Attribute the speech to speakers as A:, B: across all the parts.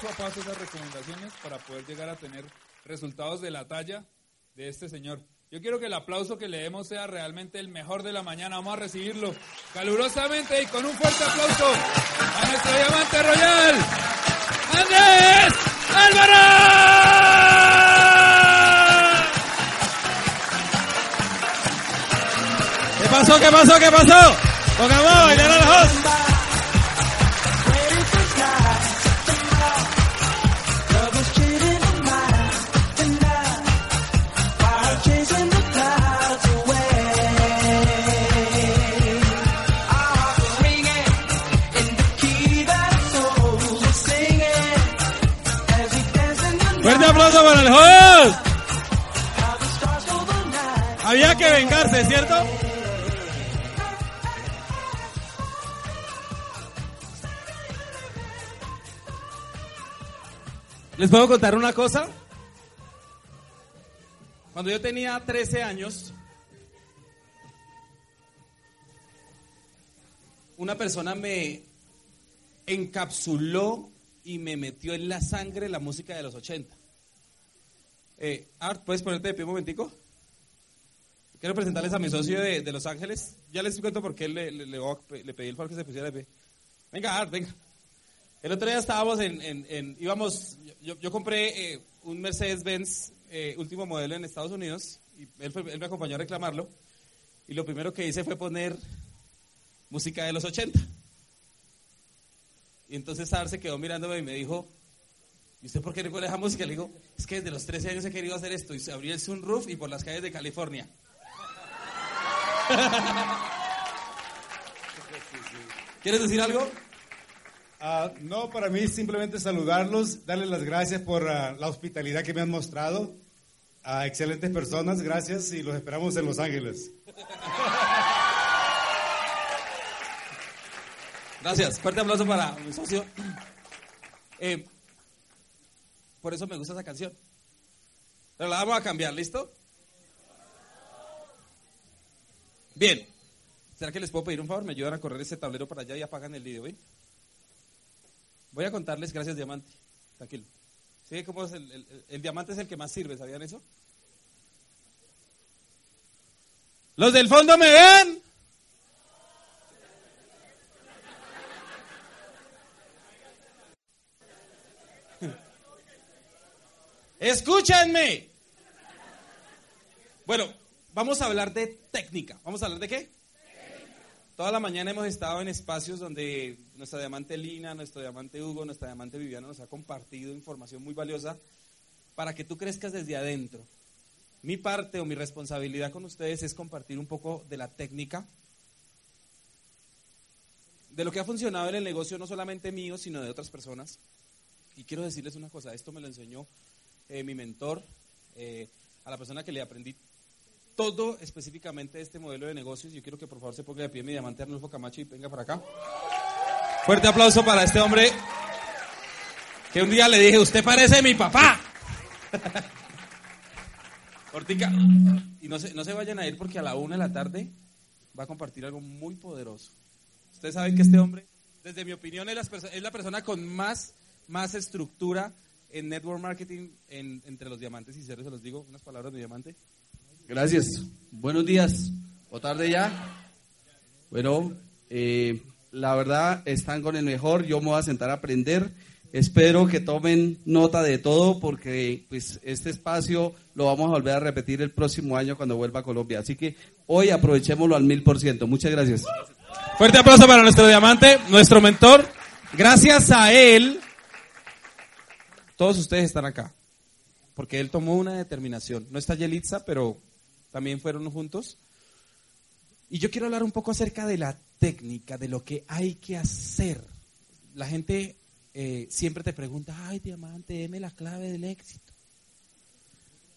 A: paso a paso esas recomendaciones para poder llegar a tener resultados de la talla de este señor. Yo quiero que el aplauso que le demos sea realmente el mejor de la mañana. Vamos a recibirlo calurosamente y con un fuerte aplauso a nuestro diamante royal, Andrés Álvaro.
B: ¿Qué pasó? ¿Qué pasó? ¿Qué pasó? Pongamos a bailar a la host. Vengarse, ¿cierto? ¿Les puedo contar una cosa? Cuando yo tenía 13 años, una persona me encapsuló y me metió en la sangre la música de los 80. Eh, Art, ¿puedes ponerte de pie un momentico? Quiero presentarles a mi socio de, de Los Ángeles. Ya les cuento por qué le, le, le, le pedí el favor que se pusiera de pie. Venga, Art, venga. El otro día estábamos en, en, en íbamos, yo, yo compré eh, un Mercedes-Benz eh, último modelo en Estados Unidos y él, él, me acompañó a reclamarlo y lo primero que hice fue poner música de los 80. Y entonces Sar se quedó mirándome y me dijo, ¿y usted por qué pone esa música? Le digo, es que desde los 13 años he querido hacer esto y se abrió el sunroof y por las calles de California. ¿Quieres decir algo?
C: Uh, no, para mí simplemente saludarlos, darles las gracias por uh, la hospitalidad que me han mostrado. A uh, excelentes personas, gracias y los esperamos en Los Ángeles.
B: Gracias, fuerte aplauso para mi socio. Eh, por eso me gusta esa canción. Pero la vamos a cambiar, ¿listo? Bien. ¿Será que les puedo pedir un favor? Me ayudan a correr ese tablero para allá y apagan el video, ¿ven? Voy a contarles, gracias Diamante. Tranquilo. ¿Sí? ¿Cómo es el, el, el, diamante es el que más sirve? ¿Sabían eso? ¿Los del fondo me ven? Escúchenme. Bueno, vamos a hablar de técnica. ¿Vamos a hablar de qué? Toda la mañana hemos estado en espacios donde nuestra diamante Lina, nuestro diamante Hugo, nuestra diamante Viviana nos ha compartido información muy valiosa para que tú crezcas desde adentro. Mi parte o mi responsabilidad con ustedes es compartir un poco de la técnica, de lo que ha funcionado en el negocio, no solamente mío, sino de otras personas. Y quiero decirles una cosa, esto me lo enseñó eh, mi mentor, eh, a la persona que le aprendí todo específicamente este modelo de negocios. Yo quiero que por favor se ponga de pie mi diamante Arnulfo Camacho y venga para acá. Fuerte aplauso para este hombre que un día le dije, usted parece mi papá. Ortica, y no se, no se vayan a ir porque a la una de la tarde va a compartir algo muy poderoso. Ustedes saben que este hombre, desde mi opinión, es la, es la persona con más, más estructura en network marketing en, entre los diamantes y se los digo, unas palabras de diamante.
D: Gracias. Buenos días. ¿O tarde ya? Bueno, eh, la verdad están con el mejor. Yo me voy a sentar a aprender. Espero que tomen nota de todo porque pues este espacio lo vamos a volver a repetir el próximo año cuando vuelva a Colombia. Así que hoy aprovechémoslo al mil por ciento. Muchas gracias.
B: Fuerte aplauso para nuestro diamante, nuestro mentor. Gracias a él, todos ustedes están acá. Porque él tomó una determinación. No está Yelitza, pero también fueron juntos. Y yo quiero hablar un poco acerca de la técnica, de lo que hay que hacer. La gente eh, siempre te pregunta, ay, diamante, deme la clave del éxito.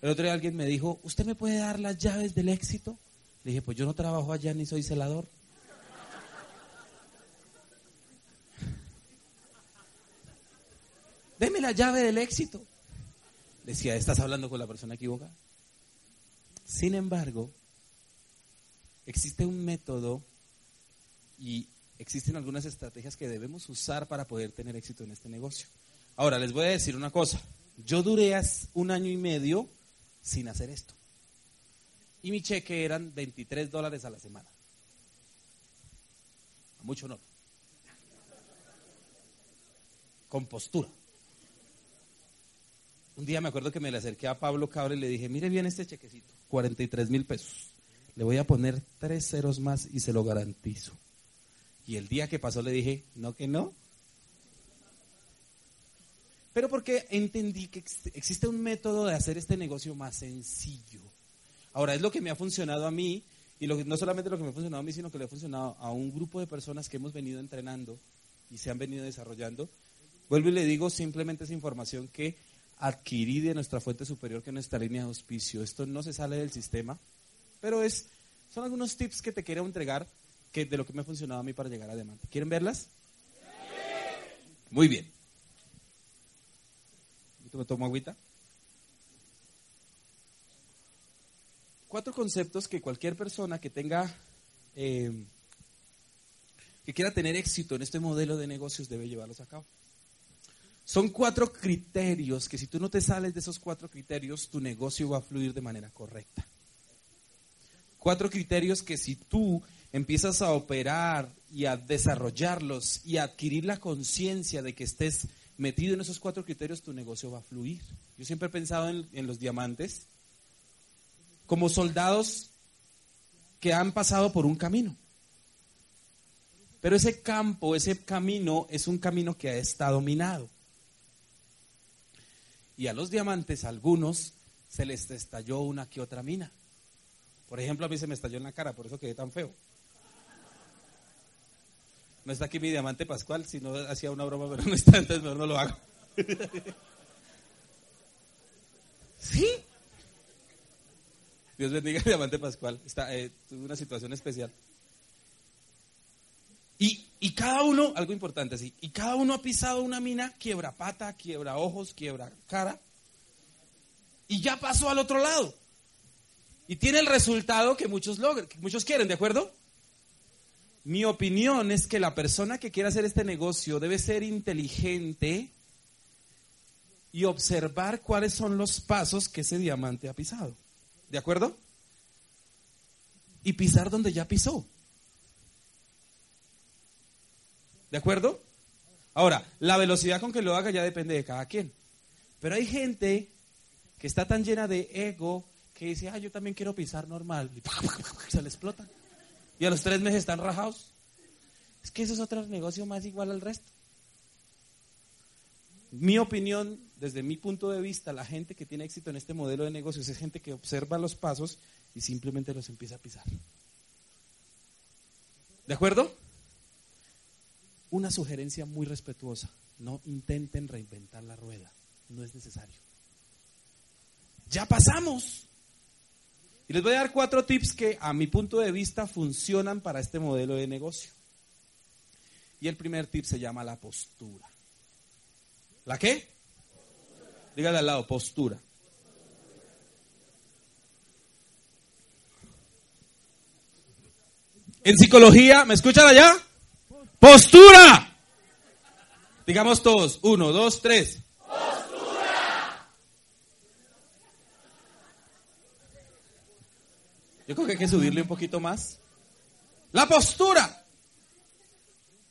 B: El otro día alguien me dijo, ¿usted me puede dar las llaves del éxito? Le dije, pues yo no trabajo allá ni soy celador. Deme la llave del éxito. Decía, ¿estás hablando con la persona equivocada? Sin embargo, existe un método y existen algunas estrategias que debemos usar para poder tener éxito en este negocio. Ahora, les voy a decir una cosa. Yo duré un año y medio sin hacer esto. Y mi cheque eran 23 dólares a la semana. A mucho no. Con postura. Un día me acuerdo que me le acerqué a Pablo Cabra y le dije, mire bien este chequecito, 43 mil pesos. Le voy a poner tres ceros más y se lo garantizo. Y el día que pasó le dije, no que no. Pero porque entendí que existe un método de hacer este negocio más sencillo. Ahora, es lo que me ha funcionado a mí, y no solamente lo que me ha funcionado a mí, sino que le ha funcionado a un grupo de personas que hemos venido entrenando y se han venido desarrollando. Vuelvo y le digo simplemente esa información que adquirí de nuestra fuente superior, que es nuestra línea de auspicio. Esto no se sale del sistema, pero es, son algunos tips que te quiero entregar que de lo que me ha funcionado a mí para llegar a demanda. ¿Quieren verlas? Muy bien. ¿Me tomo agüita? Cuatro conceptos que cualquier persona que tenga, eh, que quiera tener éxito en este modelo de negocios debe llevarlos a cabo. Son cuatro criterios que si tú no te sales de esos cuatro criterios, tu negocio va a fluir de manera correcta. Cuatro criterios que si tú empiezas a operar y a desarrollarlos y a adquirir la conciencia de que estés metido en esos cuatro criterios, tu negocio va a fluir. Yo siempre he pensado en, los diamantes como soldados que han pasado por un camino. Pero ese campo, ese camino es un camino que está dominado. Y a los diamantes, algunos, se les estalló una que otra mina. Por ejemplo, a mí se me estalló en la cara, por eso quedé tan feo. No está aquí mi diamante Pascual, si no hacía una broma, pero no está, entonces mejor no lo hago. ¿Sí? Dios bendiga al diamante Pascual. Está, eh, tuve una situación especial. Y, y, cada uno, algo importante, sí, y cada uno ha pisado una mina, quiebra pata, quiebra ojos, quiebra cara, y ya pasó al otro lado. Y tiene el resultado que muchos logran, que muchos quieren, ¿de acuerdo? Mi opinión es que la persona que quiera hacer este negocio debe ser inteligente y observar cuáles son los pasos que ese diamante ha pisado. ¿De acuerdo? Y pisar donde ya pisó. ¿De acuerdo? Ahora, la velocidad con que lo haga ya depende de cada quien. Pero hay gente que está tan llena de ego que dice, ah, yo también quiero pisar normal. Y se le explota. Y a los tres meses están rajados. Es que eso es otro negocio más igual al resto. Mi opinión, desde mi punto de vista, la gente que tiene éxito en este modelo de negocios es gente que observa los pasos y simplemente los empieza a pisar. ¿De acuerdo? Una sugerencia muy respetuosa. No intenten reinventar la rueda. No es necesario. Ya pasamos. Y les voy a dar cuatro tips que a mi punto de vista funcionan para este modelo de negocio. Y el primer tip se llama la postura. ¿La qué? Dígale al lado, postura. En psicología, ¿me escuchan allá? Postura. Digamos todos, uno, dos, tres. Yo creo que hay que subirle un poquito más. La postura.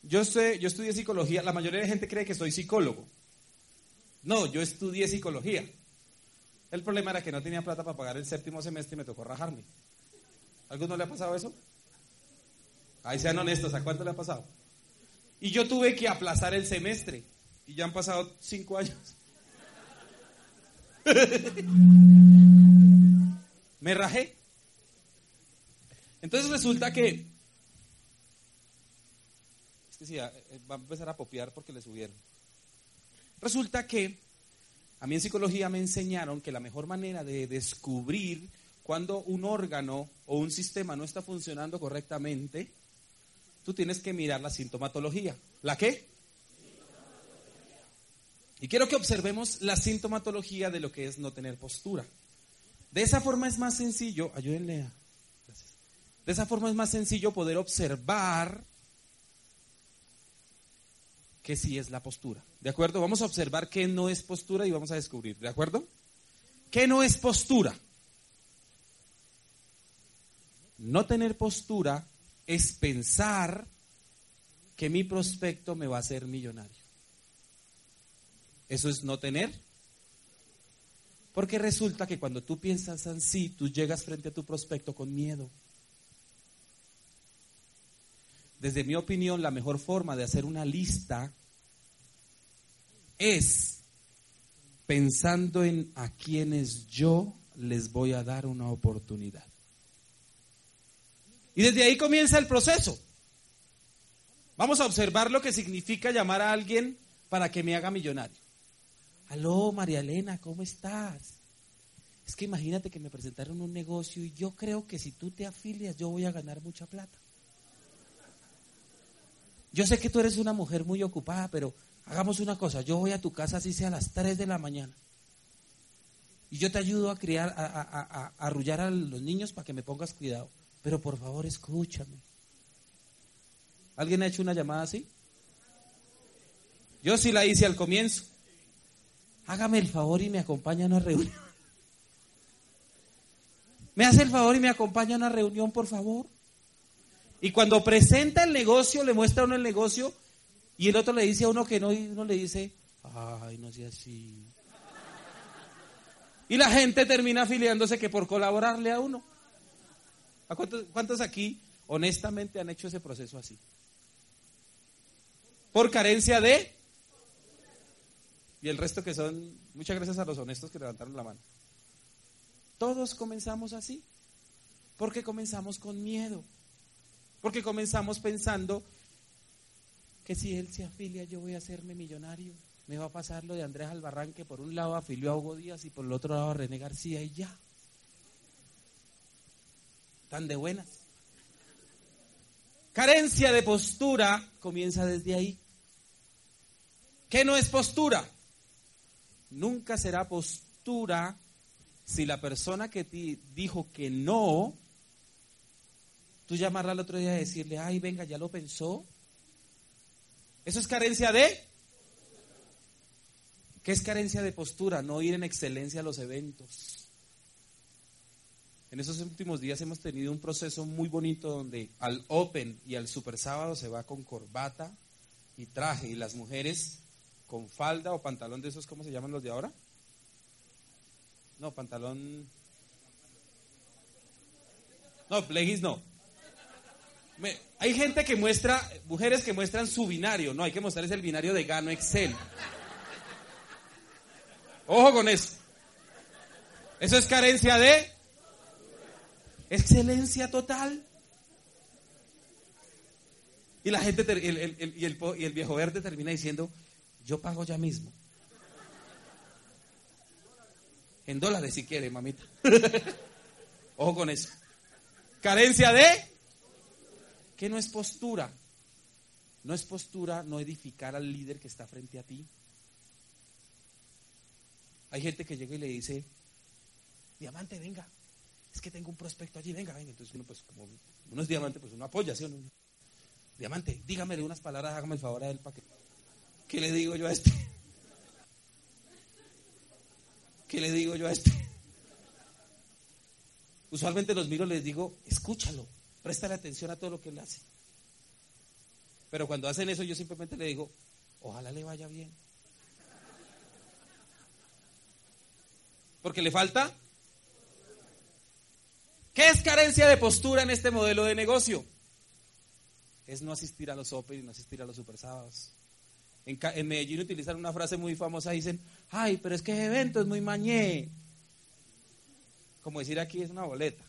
B: Yo sé, yo estudié psicología. La mayoría de gente cree que soy psicólogo. No, yo estudié psicología. El problema era que no tenía plata para pagar el séptimo semestre y me tocó rajarme. ¿Alguno le ha pasado eso? Ahí sean honestos, ¿a cuánto le ha pasado? Y yo tuve que aplazar el semestre. Y ya han pasado cinco años. me rajé. Entonces resulta que... Este sí, eh, va a empezar a popear porque le subieron. Resulta que a mí en psicología me enseñaron que la mejor manera de descubrir cuando un órgano o un sistema no está funcionando correctamente, tú tienes que mirar la sintomatología. ¿La qué? Y quiero que observemos la sintomatología de lo que es no tener postura. De esa forma es más sencillo, ayúdenle a... De esa forma es más sencillo poder observar que sí es la postura. ¿De acuerdo? Vamos a observar qué no es postura y vamos a descubrir. ¿De acuerdo? ¿Qué no es postura? No tener postura es pensar que mi prospecto me va a hacer millonario. Eso es no tener. Porque resulta que cuando tú piensas así, tú llegas frente a tu prospecto con miedo. Desde mi opinión, la mejor forma de hacer una lista es pensando en a quienes yo les voy a dar una oportunidad. Y desde ahí comienza el proceso. Vamos a observar lo que significa llamar a alguien para que me haga millonario. Aló, María Elena, ¿cómo estás? Es que imagínate que me presentaron un negocio y yo creo que si tú te afilias yo voy a ganar mucha plata. Yo sé que tú eres una mujer muy ocupada, pero hagamos una cosa, yo voy a tu casa así sea a las 3 de la mañana. Y yo te ayudo a criar, a, arrullar a los niños para que me pongas cuidado. Pero por favor, escúchame. ¿Alguien ha hecho una llamada así? Yo sí la hice al comienzo. Hágame el favor y me acompaña a una reunión. ¿Me hace el favor y me acompaña a una reunión, por favor? Y cuando presenta el negocio, le muestra a uno el negocio y el otro le dice a uno que no y uno le dice, ay, no sea así. Y la gente termina afiliándose que por colaborarle a uno. ¿A cuántos, cuántos aquí honestamente han hecho ese proceso así? Por carencia de... Y el resto que son, muchas gracias a los honestos que levantaron la mano. Todos comenzamos así. Porque comenzamos con miedo. Porque comenzamos pensando que si él se afilia yo voy a hacerme millonario. Me va a pasar lo de Andrés Albarrán que por un lado afilió a Hugo Díaz y por el otro lado a René García y ya. Tan de buenas. Carencia de postura comienza desde ahí. ¿Qué no es postura? Nunca será postura si la persona que te dijo que no, tú llamarla al otro día y decirle, ay, venga, ya lo pensó. Eso es carencia de... ¿Qué es carencia de postura? No ir en excelencia a los eventos. En esos últimos días hemos tenido un proceso muy bonito donde al Open y al Super Sábado se va con corbata y traje y las mujeres con falda o pantalón de esos, ¿cómo se llaman los de ahora? No, pantalón. No, leggings no. hay gente que muestra, mujeres que muestran su binario. No, hay que mostrar el binario de Gano Excel. Ojo con eso. Eso es carencia de excelencia total. Y la gente, y, el, y el viejo verde termina diciendo, yo pago ya mismo. En dólares si quiere, mamita. Ojo con eso. Carencia de... ¿Qué no es postura? No es postura no edificar al líder que está frente a ti. Hay gente que llega y le dice, diamante, venga, es que tengo un prospecto allí, venga, venga. Entonces uno, pues, como uno es diamante, pues uno apoya, ¿sí o no? Diamante, dígamele unas palabras, hágame el favor a él para que... ¿Qué le digo yo a este? ¿Qué le digo yo a este? Usualmente los miro y les digo, escúchalo, préstale atención a todo lo que él hace. Pero cuando hacen eso yo simplemente le digo, ojalá le vaya bien. Porque le falta. ¿Qué es carencia de postura en este modelo de negocio? Es no asistir a los Open y no asistir a los Super Sábados. En, Medellín utilizan una frase muy famosa, dicen, ay, pero es que ese evento es muy mañé. Como decir aquí es una boleta.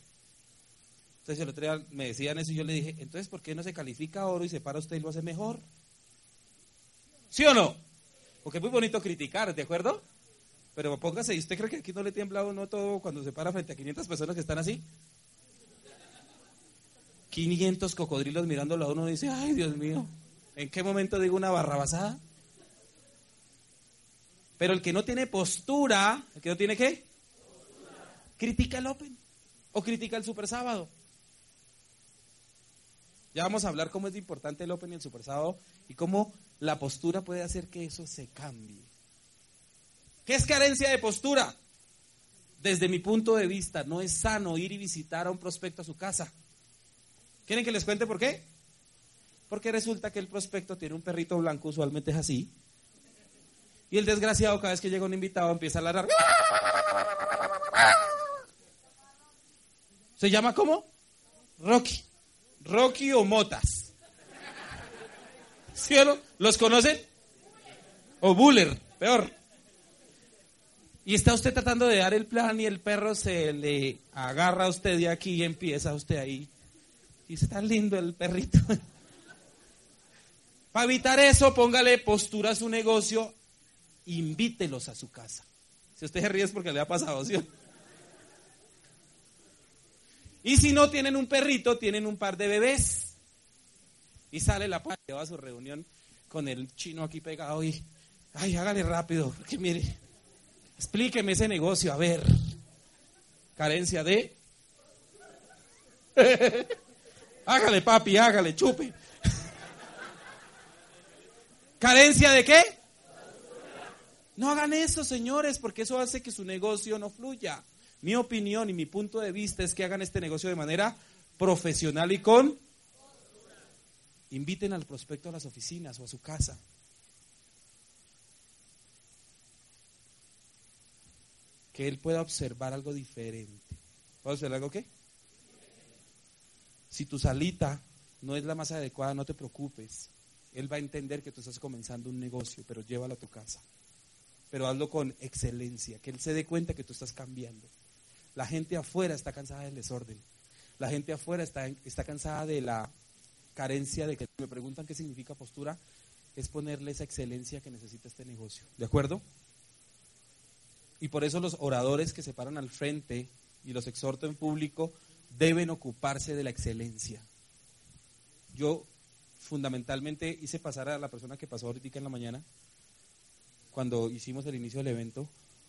B: Entonces el otro día me decían eso y yo le dije, entonces ¿por qué no se califica oro y se para usted y lo hace mejor? ¿Sí o no? Porque es muy bonito criticar, ¿de acuerdo? Pero póngase, ¿y usted cree que aquí no le tiembla a uno todo cuando se para frente a 500 personas que están así? 500 cocodrilos mirándolo a uno y dice, ay Dios mío, ¿en qué momento digo una barrabasada? Pero el que no tiene postura, ¿el que no tiene qué? critica el Open o critica el Super Sábado. Ya vamos a hablar cómo es importante el Open y el Super Sábado y cómo la postura puede hacer que eso se cambie. ¿Qué es carencia de postura? Desde mi punto de vista, no es sano ir y visitar a un prospecto a su casa. ¿Quieren que les cuente por qué? Porque resulta que el prospecto tiene un perrito blanco, usualmente es así. Y el desgraciado, cada vez que llega un invitado, empieza a ladrar. ¿Se llama cómo? Rocky. Rocky o Motas. ¿Sí o no? ¿Los conocen? O Buller, peor. Y está usted tratando de dar el plan y el perro se le agarra a usted de aquí y empieza usted ahí. Y está lindo el perrito. Para evitar eso, póngale postura a su negocio, invítelos a su casa. Si usted se ríe es porque le ha pasado, ¿sí? Y si no tienen un perrito, tienen un par de bebés. Y sale la va a su reunión con el chino aquí pegado y, ay, hágale rápido, porque mire, explíqueme ese negocio, a ver. Carencia de... hágale, papi, hágale, chupe. ¿Carencia de qué? No hagan eso, señores, porque eso hace que su negocio no fluya. Mi opinión y mi punto de vista es que hagan este negocio de manera profesional y con... Inviten al prospecto a las oficinas o a su casa. Que él pueda observar algo diferente. ¿Puedo observar algo qué? Si tu salita no es la más adecuada, no te preocupes. Él va a entender que tú estás comenzando un negocio, pero llévalo a tu casa. Pero hazlo con excelencia, que él se dé cuenta que tú estás cambiando. La gente afuera está cansada del desorden. La gente afuera está, está cansada de la carencia de que me preguntan qué significa postura, es ponerle esa excelencia que necesita este negocio. ¿De acuerdo? Y por eso los oradores que se paran al frente y los exhorto en público deben ocuparse de la excelencia. Yo fundamentalmente hice pasar a la persona que pasó ahorita en la mañana, cuando hicimos el inicio del evento,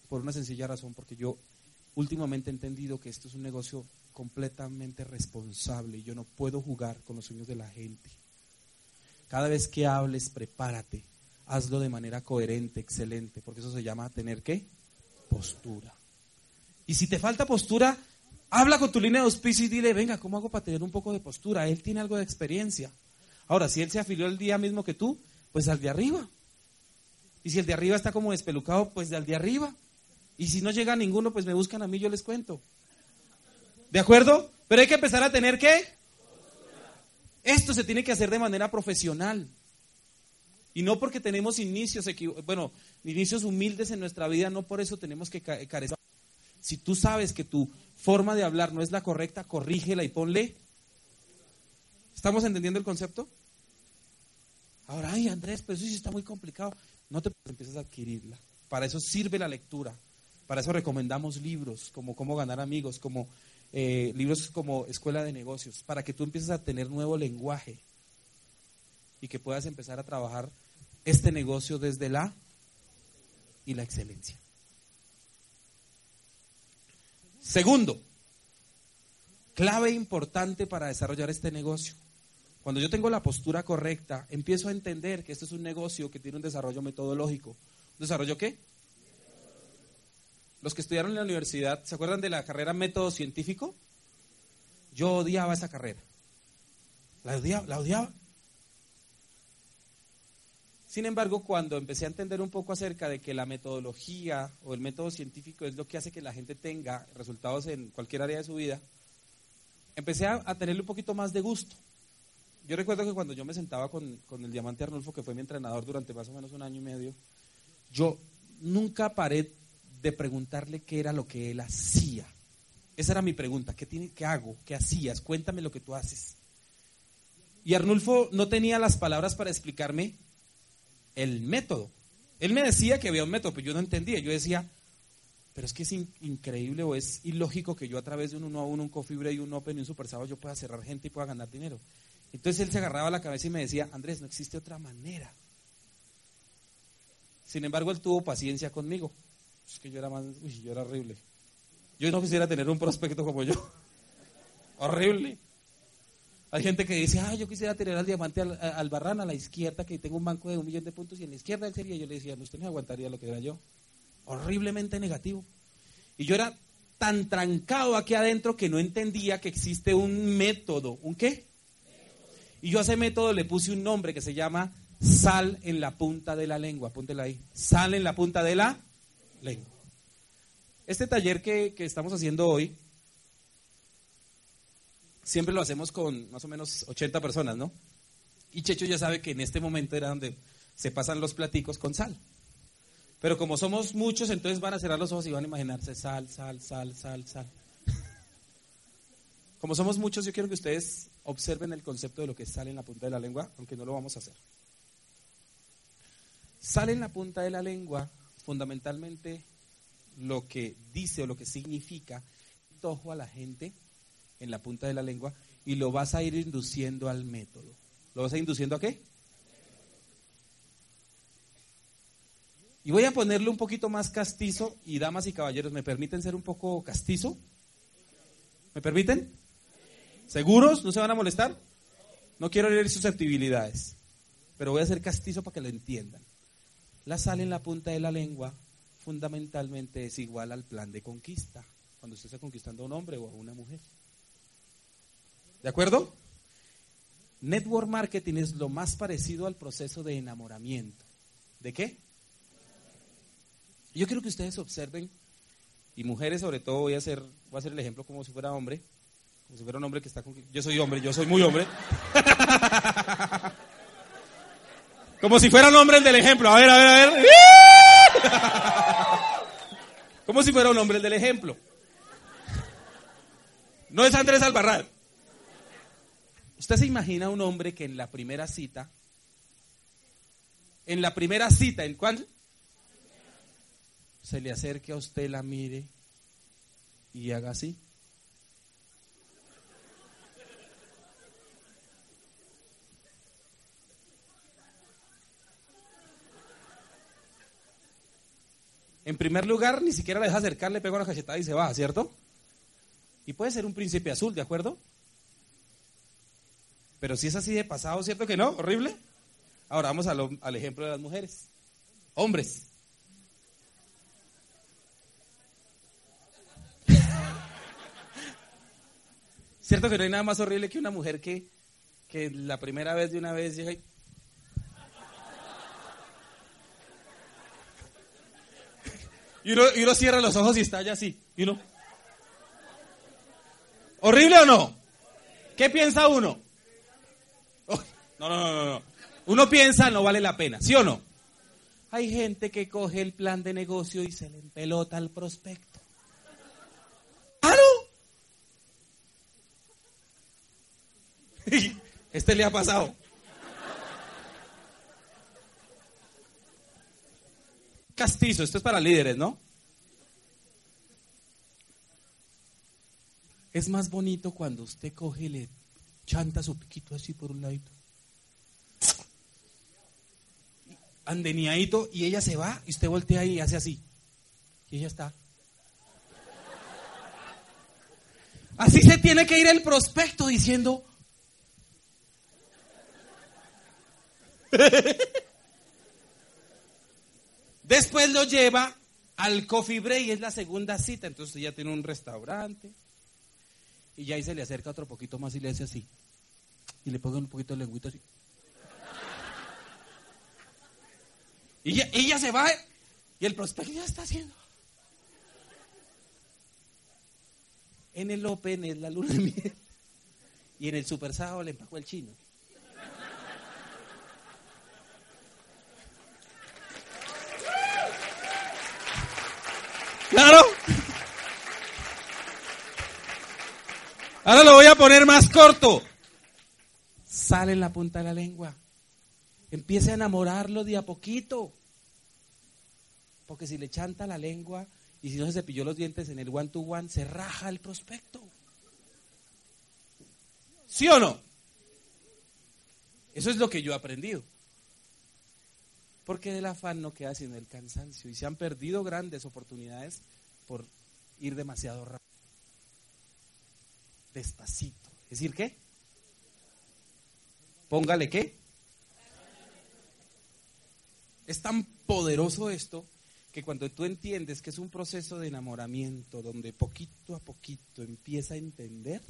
B: por una sencilla razón, porque yo últimamente he entendido que esto es un negocio completamente responsable y yo no puedo jugar con los sueños de la gente. Cada vez que hables, prepárate, hazlo de manera coherente, excelente, porque eso se llama tener qué? Postura. Y si te falta postura, habla con tu línea de auspicio y dile, venga, ¿cómo hago para tener un poco de postura? Él tiene algo de experiencia. Ahora, si él se afilió el día mismo que tú, pues al de arriba. Y si el de arriba está como despelucado, pues al de arriba. Y si no llega ninguno, pues me buscan a mí, yo les cuento. ¿De acuerdo? Pero hay que empezar a tener qué? Esto se tiene que hacer de manera profesional. Y no porque tenemos inicios, bueno, inicios humildes en nuestra vida, no por eso tenemos que carecer. Si tú sabes que tu forma de hablar no es la correcta, corrígela y ponle. ¿Estamos entendiendo el concepto? Ahora, ay Andrés, pero eso sí está muy complicado. No te empieces a adquirirla. Para eso sirve la lectura. Para eso recomendamos libros como Cómo ganar amigos, como eh, libros como Escuela de Negocios, para que tú empieces a tener nuevo lenguaje y que puedas empezar a trabajar este negocio desde la y la excelencia. Segundo, clave importante para desarrollar este negocio. Cuando yo tengo la postura correcta, empiezo a entender que este es un negocio que tiene un desarrollo metodológico. ¿Un desarrollo qué? Los que estudiaron en la universidad, ¿se acuerdan de la carrera método científico? Yo odiaba esa carrera. La odiaba, la odiaba. Sin embargo, cuando empecé a entender un poco acerca de que la metodología o el método científico es lo que hace que la gente tenga resultados en cualquier área de su vida, empecé a, tenerle un poquito más de gusto. Yo recuerdo que cuando yo me sentaba con, con, el Diamante Arnulfo, que fue mi entrenador durante más o menos un año y medio, yo nunca paré de preguntarle qué era lo que él hacía. Esa era mi pregunta, ¿qué, tiene, qué hago? ¿Qué hacías? Cuéntame lo que tú haces. Y Arnulfo no tenía las palabras para explicarme el método. Él me decía que había un método, pero yo no entendía. Yo decía, pero es que es increíble o es ilógico que yo a través de un uno a uno, un cofibre y un open y un super sábado yo pueda cerrar gente y pueda ganar dinero. Entonces él se agarraba la cabeza y me decía, Andrés, no existe otra manera. Sin embargo, él tuvo paciencia conmigo. Es que yo era más, uy, yo era horrible. Yo no quisiera tener un prospecto como yo. Horrible. Hay gente que dice, ah, yo quisiera tener al diamante al, al barran a la izquierda, que tengo un banco de un millón de puntos, y en la izquierda él sería. Yo le decía, no, usted no aguantaría lo que era yo. Horriblemente negativo. Y yo era tan trancado aquí adentro que no entendía que existe un método. ¿Un qué? Y yo a ese método le puse un nombre que se llama sal en la punta de la lengua. Apúntela ahí. Sal en la punta de la lengua. Este taller que, que estamos haciendo hoy, siempre lo hacemos con más o menos 80 personas, ¿no? Y Checho ya sabe que en este momento era donde se pasan los platicos con sal. Pero como somos muchos, entonces van a cerrar los ojos y van a imaginarse sal, sal, sal, sal, sal. Como somos muchos, yo quiero que ustedes observen el concepto de lo que sale en la punta de la lengua, aunque no lo vamos a hacer. Sale en la punta de la lengua, fundamentalmente, lo que dice o lo que significa tojo a la gente en la punta de la lengua y lo vas a ir induciendo al método. ¿Lo vas a ir induciendo a qué? Y voy a ponerle un poquito más castizo y damas y caballeros, ¿me permiten ser un poco castizo? ¿Me permiten? ¿Seguros? ¿No se van a molestar? No quiero herir susceptibilidades, pero voy a ser castizo para que lo entiendan. La sal en la punta de la lengua fundamentalmente es igual al plan de conquista, cuando usted está conquistando a un hombre o a una mujer. ¿De acuerdo? Network marketing es lo más parecido al proceso de enamoramiento. ¿De qué? Yo quiero que ustedes observen, y mujeres sobre todo, voy a hacer, voy a hacer el ejemplo como si fuera hombre, como si fuera un hombre que está con... Yo soy hombre, yo soy muy hombre. como si fuera un hombre el del ejemplo. A ver, a ver, a ver. como si fuera un hombre el del ejemplo. No es Andrés Albarrán. ¿Usted se imagina un hombre que en la primera cita, en la primera cita, ¿en cuándo? se le acerque a usted, la mire y haga así. En primer lugar, ni siquiera la deja acercar, le pega una cachetada y se va, ¿cierto? Y puede ser un príncipe azul, ¿de acuerdo? Pero si es así de pasado, ¿cierto que no? ¿Horrible? Ahora vamos al, ejemplo de las mujeres. Hombres. ¿Cierto que no hay nada más horrible que una mujer que, que la primera vez de una vez llega y... Uno, y cierra los ojos y está allá así. ¿Horrible o no? ¿Qué piensa uno? No, no, no, no. Uno piensa no vale la pena, ¿sí o no? Hay gente que coge el plan de negocio y se le empelota al prospecto. ¡Claro! Este le ha pasado. Castizo, esto es para líderes, ¿no? Es más bonito cuando usted coge y le chanta su piquito así por un ladito. Andeniadito y ella se va y usted voltea y hace así. Y ella está. Así se tiene que ir el prospecto diciendo, Después lo lleva al coffee break, es la segunda cita, entonces ya tiene un restaurante. Y ya ahí se le acerca otro poquito más y le hace así. Y le pone un poquito de lengüita así. Y ella, se va y el prospecto ya está haciendo. En el Open es la luna de miel. Y en el Super Sábado le empacó el chino. Claro. Ahora lo voy a poner más corto. Sale en la punta de la lengua. Empiece a enamorarlo de a poquito. Porque si le chanta la lengua y si no se cepilló los dientes en el one to one, se raja el prospecto. ¿Sí o no? Eso es lo que yo he aprendido. Porque del afán no queda sino el cansancio. Y se han perdido grandes oportunidades por ir demasiado rápido. Despacito. ¿Es decir qué? Póngale qué. Es tan poderoso esto que cuando tú entiendes que es un proceso de enamoramiento donde poquito a poquito empieza a entender,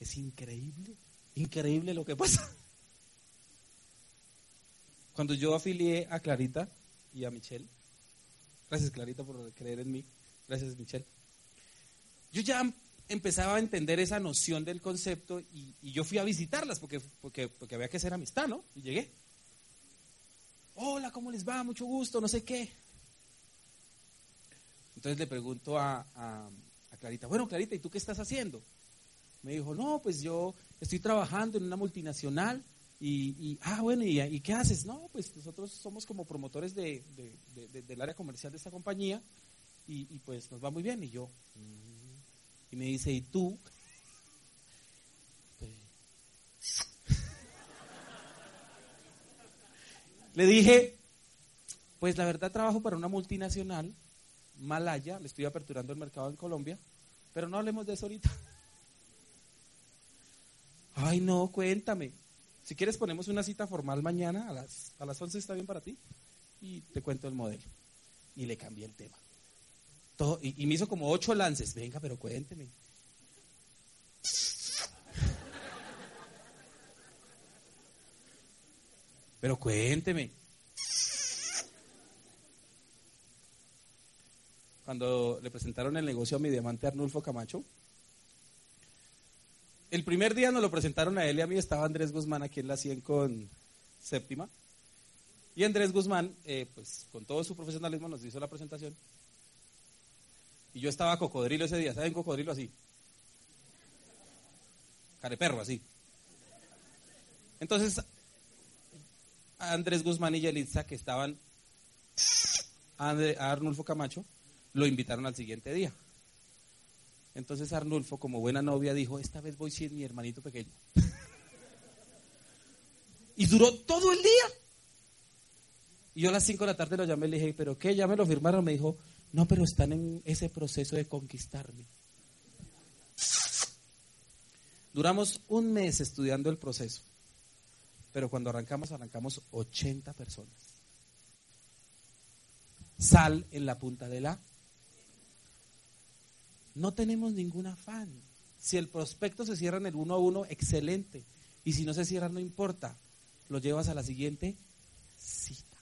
B: es increíble, increíble lo que pasa. Cuando yo afilié a Clarita y a Michelle, gracias Clarita por creer en mí, gracias Michelle, yo ya empezaba a entender esa noción del concepto y, yo fui a visitarlas porque, porque, porque había que hacer amistad, ¿no? Y llegué. Hola, ¿cómo les va? Mucho gusto, no sé qué. Entonces le pregunto a, Clarita, bueno, Clarita, ¿y tú qué estás haciendo? Me dijo, no, pues yo estoy trabajando en una multinacional y, ah, bueno, ¿y, qué haces? No, pues nosotros somos como promotores de, del área comercial de esta compañía y, pues nos va muy bien. Y yo, mm". y me dice, ¿y tú? Le dije, pues la verdad trabajo para una multinacional malaya, le estoy aperturando el mercado en Colombia, pero no hablemos de eso ahorita. Ay, no, cuéntame. Si quieres ponemos una cita formal mañana a las, a las 11, ¿está bien para ti? Y te cuento el modelo. Y le cambié el tema. Todo, y, y me hizo como ocho lances. Venga, pero cuénteme. Pero cuénteme. cuando le presentaron el negocio a mi diamante Arnulfo Camacho. El primer día nos lo presentaron a él y a mí, estaba Andrés Guzmán aquí en la 100 con séptima. Y Andrés Guzmán, eh, pues con todo su profesionalismo, nos hizo la presentación. Y yo estaba cocodrilo ese día, ¿saben cocodrilo así? Careperro así. Entonces, Andrés Guzmán y Yelitza, que estaban a Arnulfo Camacho, lo invitaron al siguiente día. Entonces Arnulfo, como buena novia, dijo, esta vez voy sin mi hermanito pequeño. y duró todo el día. Y yo a las 5 de la tarde lo llamé y le dije, ¿pero qué? ¿Ya me lo firmaron? Me dijo, no, pero están en ese proceso de conquistarme. Duramos un mes estudiando el proceso, pero cuando arrancamos, arrancamos 80 personas. Sal en la punta de la no tenemos ningún afán. Si el prospecto se cierra en el uno a uno, excelente. Y si no se cierra, no importa. Lo llevas a la siguiente cita.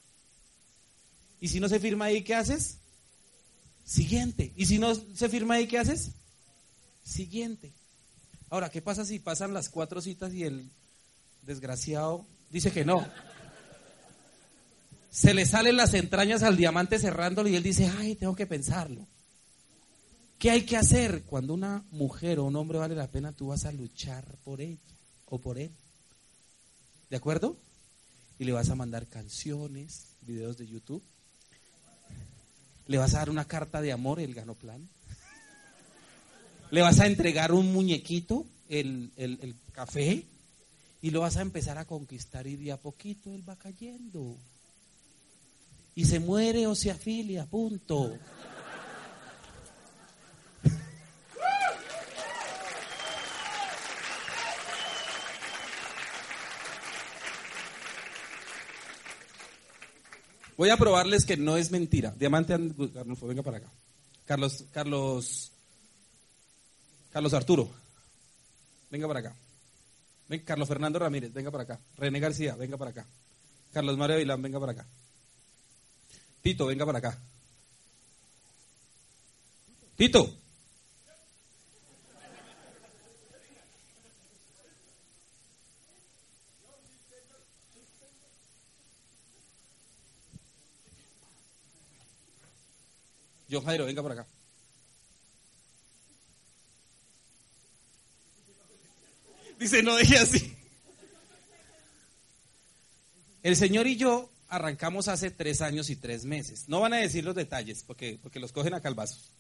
B: Y si no se firma ahí, ¿qué haces? Siguiente. Y si no se firma ahí, ¿qué haces? Siguiente. Ahora, ¿qué pasa si pasan las cuatro citas y el desgraciado dice que no? Se le salen las entrañas al diamante cerrándolo y él dice, ay, tengo que pensarlo. ¿Qué hay que hacer? Cuando una mujer o un hombre vale la pena, tú vas a luchar por ella o por él. ¿De acuerdo? Y le vas a mandar canciones, videos de YouTube. Le vas a dar una carta de amor, el ganoplan. Le vas a entregar un muñequito, el, el café, y lo vas a empezar a conquistar y de a poquito él va cayendo. Y se muere o se afilia, punto. Voy a probarles que no es mentira. Diamante Arnulfo, venga para acá. Carlos, Carlos, Carlos Arturo, venga para acá. Ven, Carlos Fernando Ramírez, venga para acá. René García, venga para acá. Carlos Mario Vilán, venga para acá. Tito, venga para acá. Tito. John Jairo, venga por acá. Dice, no deje así. El Señor y yo arrancamos hace tres años y tres meses. No van a decir los detalles porque, porque los cogen a calvazos.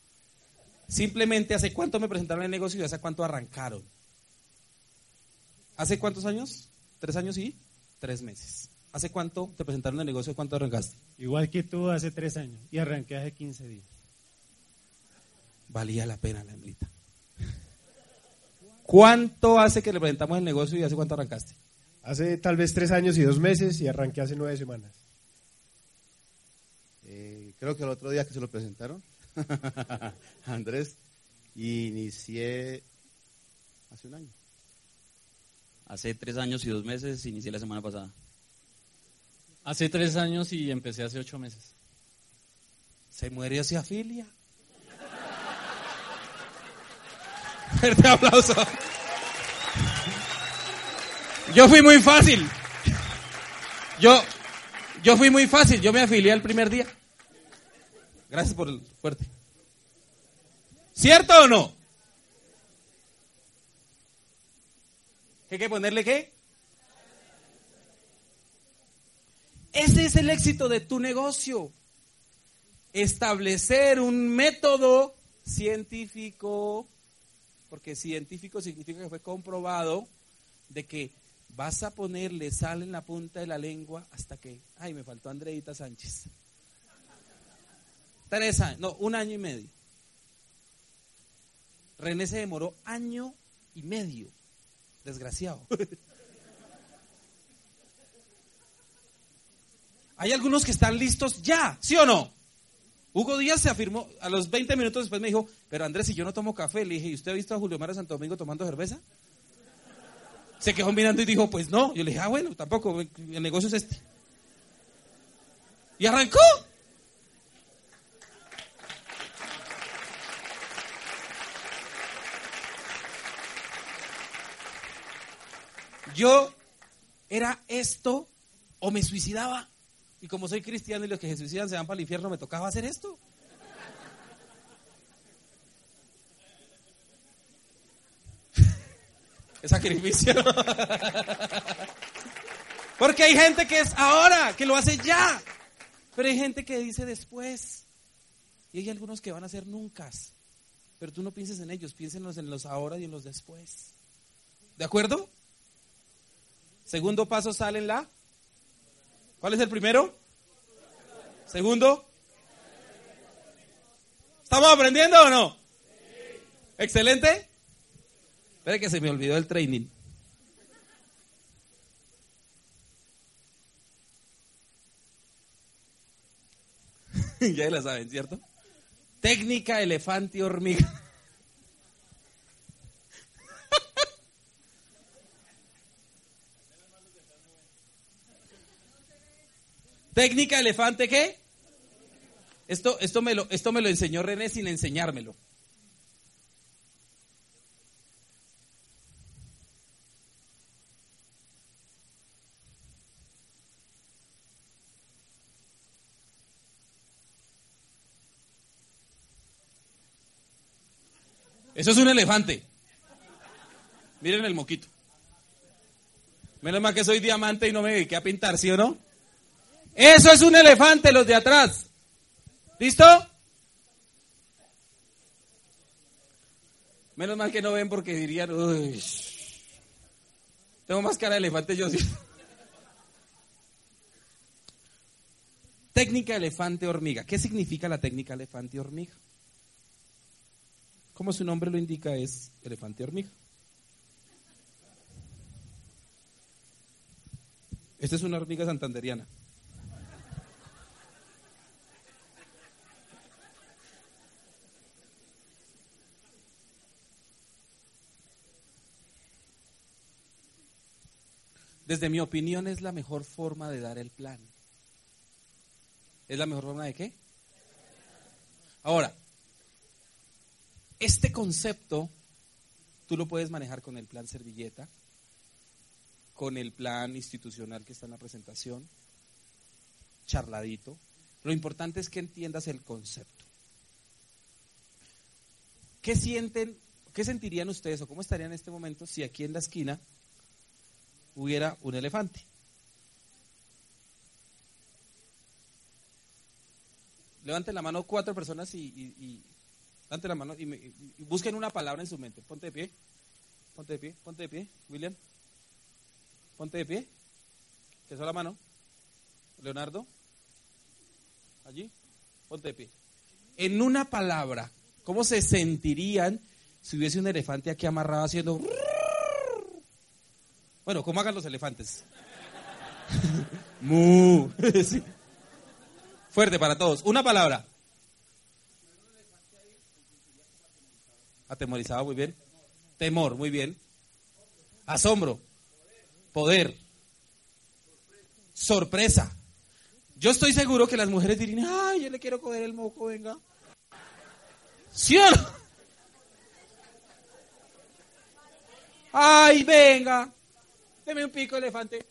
B: Simplemente hace cuánto me presentaron el negocio y hace cuánto arrancaron. ¿Hace cuántos años? ¿Tres años y tres meses? ¿Hace cuánto te presentaron el negocio y cuánto arrancaste?
E: Igual que tú hace tres años y arranqué hace 15 días.
B: valía la pena la hembrita. ¿Cuánto hace que le presentamos el negocio y hace cuánto arrancaste?
E: Hace tal vez tres años y dos meses y arranqué hace nueve semanas.
F: Eh, creo que el otro día que se lo presentaron, Andrés, inicié hace un año.
G: Hace tres años y dos meses, inicié la semana pasada.
H: Hace tres años y empecé hace ocho meses.
B: Se muere o se afilia. Fuerte aplauso. Yo fui muy fácil. Yo, yo fui muy fácil. Yo me afilié el primer día. Gracias por el fuerte. ¿Cierto o no? ¿Qué hay que ponerle qué? Ese es el éxito de tu negocio. Establecer un método científico, porque científico significa que fue comprobado de que vas a ponerle sal en la punta de la lengua hasta que, ay, me faltó Andreita Sánchez. Tres años, no, un año y medio. René se demoró año y medio. Desgraciado. Hay algunos que están listos ya, ¿sí o no? Hugo Díaz se afirmó, a los 20 minutos después me dijo, pero Andrés, si yo no tomo café, le dije, ¿y usted ha visto a Julio Mario Santo Domingo tomando cerveza? Se quedó mirando y dijo, pues no. Yo le dije, ah, bueno, tampoco, el negocio es este. Y arrancó. Yo era esto o me suicidaba. Y como soy cristiano y los que se suicidan se van para el infierno, me tocaba hacer esto. Es sacrificio. Porque hay gente que es ahora, que lo hace ya. Pero hay gente que dice después. Y hay algunos que van a ser nunca. Pero tú no pienses en ellos, piénsenos en los ahora y en los después. ¿De acuerdo? Segundo paso sale en la. ¿Cuál es el primero? Segundo. ¿Estamos aprendiendo o no? Excelente. Espera que se me olvidó el training. ya la saben, ¿cierto? Técnica elefante hormiga. Técnica elefante qué? Esto, esto, me lo, esto me lo enseñó René sin enseñármelo. Eso es un elefante. Miren el moquito. Menos mal que soy diamante y no me dediqué a pintar, ¿sí o no? Eso es un elefante, los de atrás. ¿Listo? Menos mal que no ven porque dirían, tengo más cara de elefante yo. Sí. técnica elefante hormiga. ¿Qué significa la técnica elefante hormiga? Como su nombre lo indica, es elefante hormiga. Esta es una hormiga santanderiana. Desde mi opinión es la mejor forma de dar el plan. ¿Es la mejor forma de qué? Ahora, este concepto tú lo puedes manejar con el plan servilleta, con el plan institucional que está en la presentación, charladito. Lo importante es que entiendas el concepto. ¿Qué sienten, qué sentirían ustedes o cómo estarían en este momento si aquí en la esquina hubiera un elefante? Levanten la mano cuatro personas y, Levante la mano y, busquen una palabra en su mente. Ponte de pie. Ponte de pie. Ponte de pie. William. Ponte de pie. Que la mano. Leonardo. Allí. Ponte de pie. En una palabra, ¿Cómo se sentirían si hubiese un elefante aquí amarrado haciendo... Bueno, ¿cómo hagan los elefantes? Mu. Sí. Fuerte para todos. Una palabra. Atemorizado, muy bien. Temor, muy bien. Asombro. Poder. Sorpresa. Yo estoy seguro que las mujeres dirían, ay, yo le quiero coger el moco, venga. ¿Sí? Ay, venga. Deme un pico, elefante.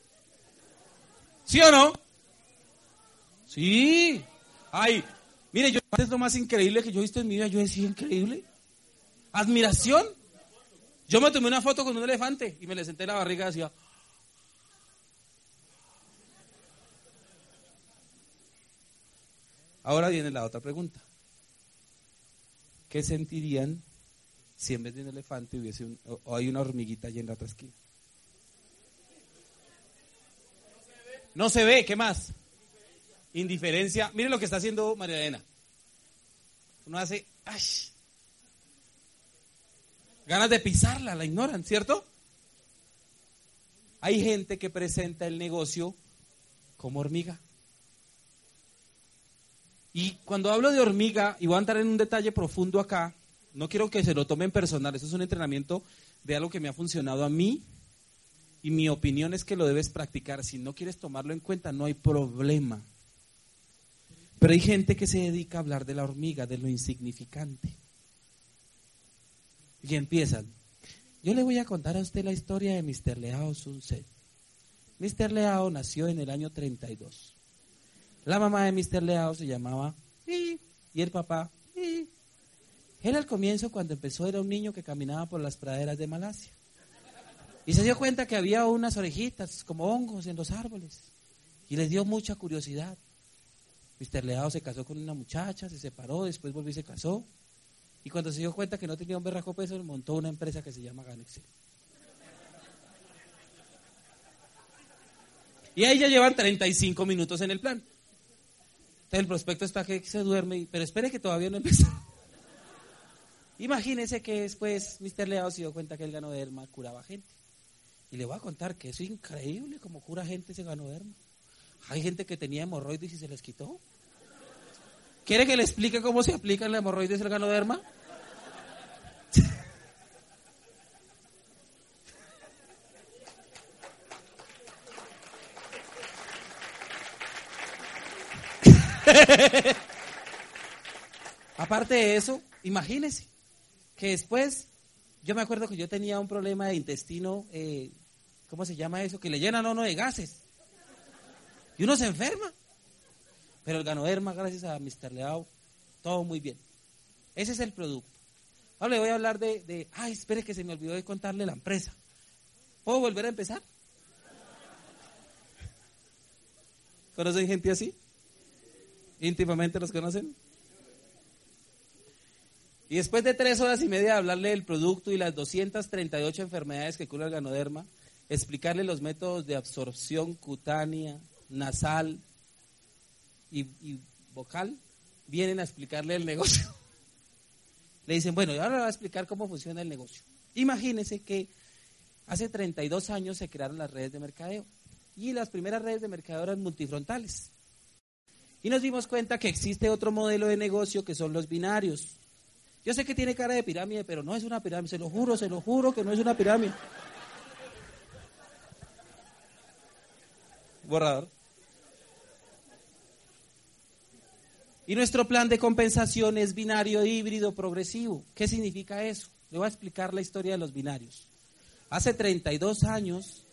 B: ¿Sí o no? Sí. Ay, mire, yo es lo más increíble que yo he visto en mi vida. Yo decía, increíble. Admiración. Yo me tomé una foto con un elefante y me le senté en la barriga y decía, Ahora viene la otra pregunta. ¿Qué sentirían si en vez de un elefante hubiese o, hay una hormiguita allí en la otra? No se ve, ¿qué más? Indiferencia. Miren lo que está haciendo María Elena. Uno hace, ¡ay! Ganas de pisarla, la ignoran, ¿cierto? Hay gente que presenta el negocio como hormiga. Y cuando hablo de hormiga, y voy a entrar en un detalle profundo acá, no quiero que se lo tomen personal, eso es un entrenamiento de algo que me ha funcionado a mí, y mi opinión es que lo debes practicar. Si no quieres tomarlo en cuenta, no hay problema. Pero hay gente que se dedica a hablar de la hormiga, de lo insignificante. Y empiezan. Yo le voy a contar a usted la historia de Mr. Leao Sun Set. Mr. Leao nació en el año 32. La mamá de Mr. Leao se llamaba y, el papá. Él al comienzo, cuando empezó, era un niño que caminaba por las praderas de Malasia. Y se dio cuenta que había unas orejitas como hongos en los árboles. Y les dio mucha curiosidad. Mr. Leao se casó con una muchacha, se separó, después volvió y se casó. Y cuando se dio cuenta que no tenía un berraco peso, montó una empresa que se llama Ganexel. Y ahí ya llevan 35 minutos en el plan. Entonces el prospecto está que se duerme, y- pero espere que todavía no empezó. Imagínese que después Mr. Leao se dio cuenta que el ganoderma curaba gente. Y le voy a contar que es increíble como cura gente ese ganoderma. Hay gente que tenía hemorroides y se les quitó. ¿Quiere que le explique cómo se aplica la hemorroides el ganoderma? Aparte de eso, imagínese que después, yo me acuerdo que yo tenía un problema de intestino, eh, ¿cómo se llama eso? Que le llenan a uno de gases. Y uno se enferma. Pero el ganoderma, gracias a Mr. Leao, todo muy bien. Ese es el producto. Ahora le voy a hablar de, de, ay, espere que se me olvidó de contarle la empresa. ¿Puedo volver a empezar? ¿Conocen gente así? ¿Íntimamente los conocen? Y después de tres horas y media de hablarle del producto y las 238 enfermedades que cura el ganoderma, explicarle los métodos de absorción cutánea, nasal y, vocal, vienen a explicarle el negocio. Le dicen, bueno, ahora le voy a explicar cómo funciona el negocio. Imagínense que hace 32 años se crearon las redes de mercadeo y las primeras redes de mercadeo eran multifrontales. Y nos dimos cuenta que existe otro modelo de negocio que son los binarios. Yo sé que tiene cara de pirámide, pero no es una pirámide, se lo juro, se lo juro que no es una pirámide. Borrador. Y nuestro plan de compensación es binario híbrido progresivo. ¿Qué significa eso? Le voy a explicar la historia de los binarios. Hace 32 años,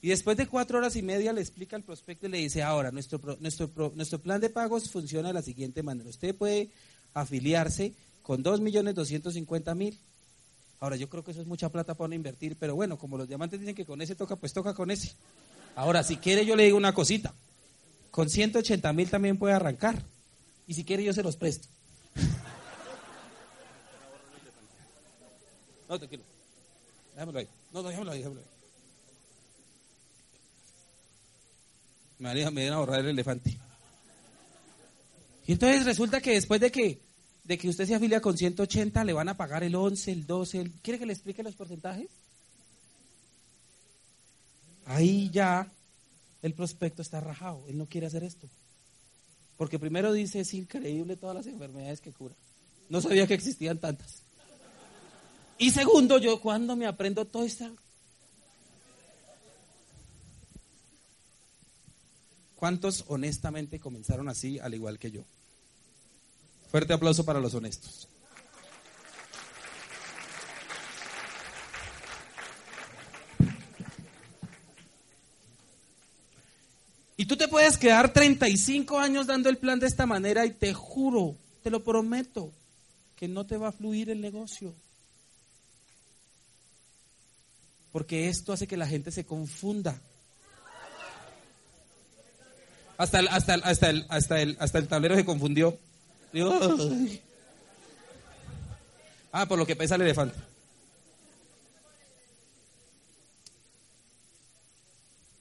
B: y después de cuatro horas y media le explica al prospecto y le dice, ahora, nuestro, nuestro, nuestro plan de pagos funciona de la siguiente manera. Usted puede afiliarse con 2.250.000. Ahora, yo creo que eso es mucha plata para uno invertir, pero bueno, como los diamantes dicen que con ese toca, pues toca con ese. Ahora, si quiere, yo le digo una cosita. Con 180 mil también puede arrancar. Y si quiere, yo se los presto. No, tranquilo. Déjamelo ahí. No, no, déjamelo ahí, déjamelo ahí. Me van a- me a ahorrar el elefante. Y entonces resulta que después de que de que usted se afilia con 180, le van a pagar el 11, el 12. el- ¿Quiere que le explique los porcentajes? Ahí ya el prospecto está rajado. Él no quiere hacer esto. Porque primero dice, es increíble todas las enfermedades que cura. No sabía que existían tantas. Y segundo, yo cuando me aprendo todo esta... ¿Cuántos honestamente comenzaron así, al igual que yo? Fuerte aplauso para los honestos. Y tú te puedes quedar 35 años dando el plan de esta manera y te juro, te lo prometo, que no te va a fluir el negocio. Porque esto hace que la gente se confunda. Hasta el, hasta el, hasta el, hasta el, hasta el tablero se confundió. Ah, por lo que pesa el elefante.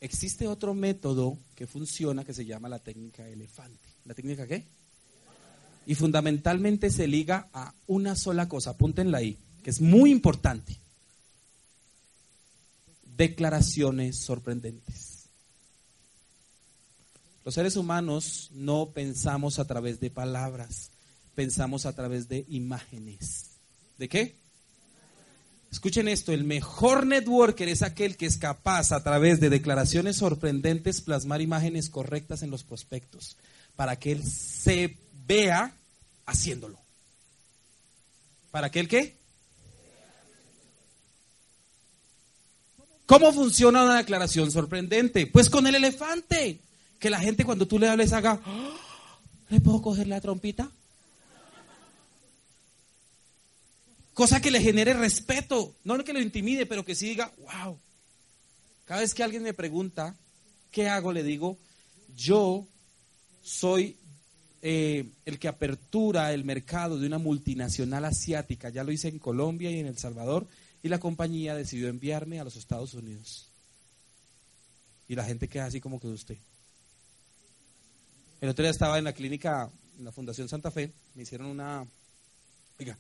B: Existe otro método que funciona que se llama la técnica elefante. ¿La técnica qué? Y fundamentalmente se liga a una sola cosa, apúntenla ahí, que es muy importante. Declaraciones sorprendentes. Los seres humanos no pensamos a través de palabras, pensamos a través de imágenes. ¿De qué? Escuchen esto, el mejor networker es aquel que es capaz a través de declaraciones sorprendentes plasmar imágenes correctas en los prospectos para que él se vea haciéndolo. ¿Para que él qué? ¿Cómo funciona una declaración sorprendente? Pues con el elefante. Que la gente cuando tú le hables haga, "Ah, ¿le puedo coger la trompita? Cosa que le genere respeto, no que lo intimide, pero que sí diga, wow. Cada vez que alguien me pregunta, ¿qué hago? Le digo, yo soy eh, el que apertura el mercado de una multinacional asiática. Ya lo hice en Colombia y en El Salvador y la compañía decidió enviarme a los Estados Unidos. Y la gente queda así como que usted. El otro día estaba en la clínica, en la Fundación Santa Fe, me hicieron una... Oiga,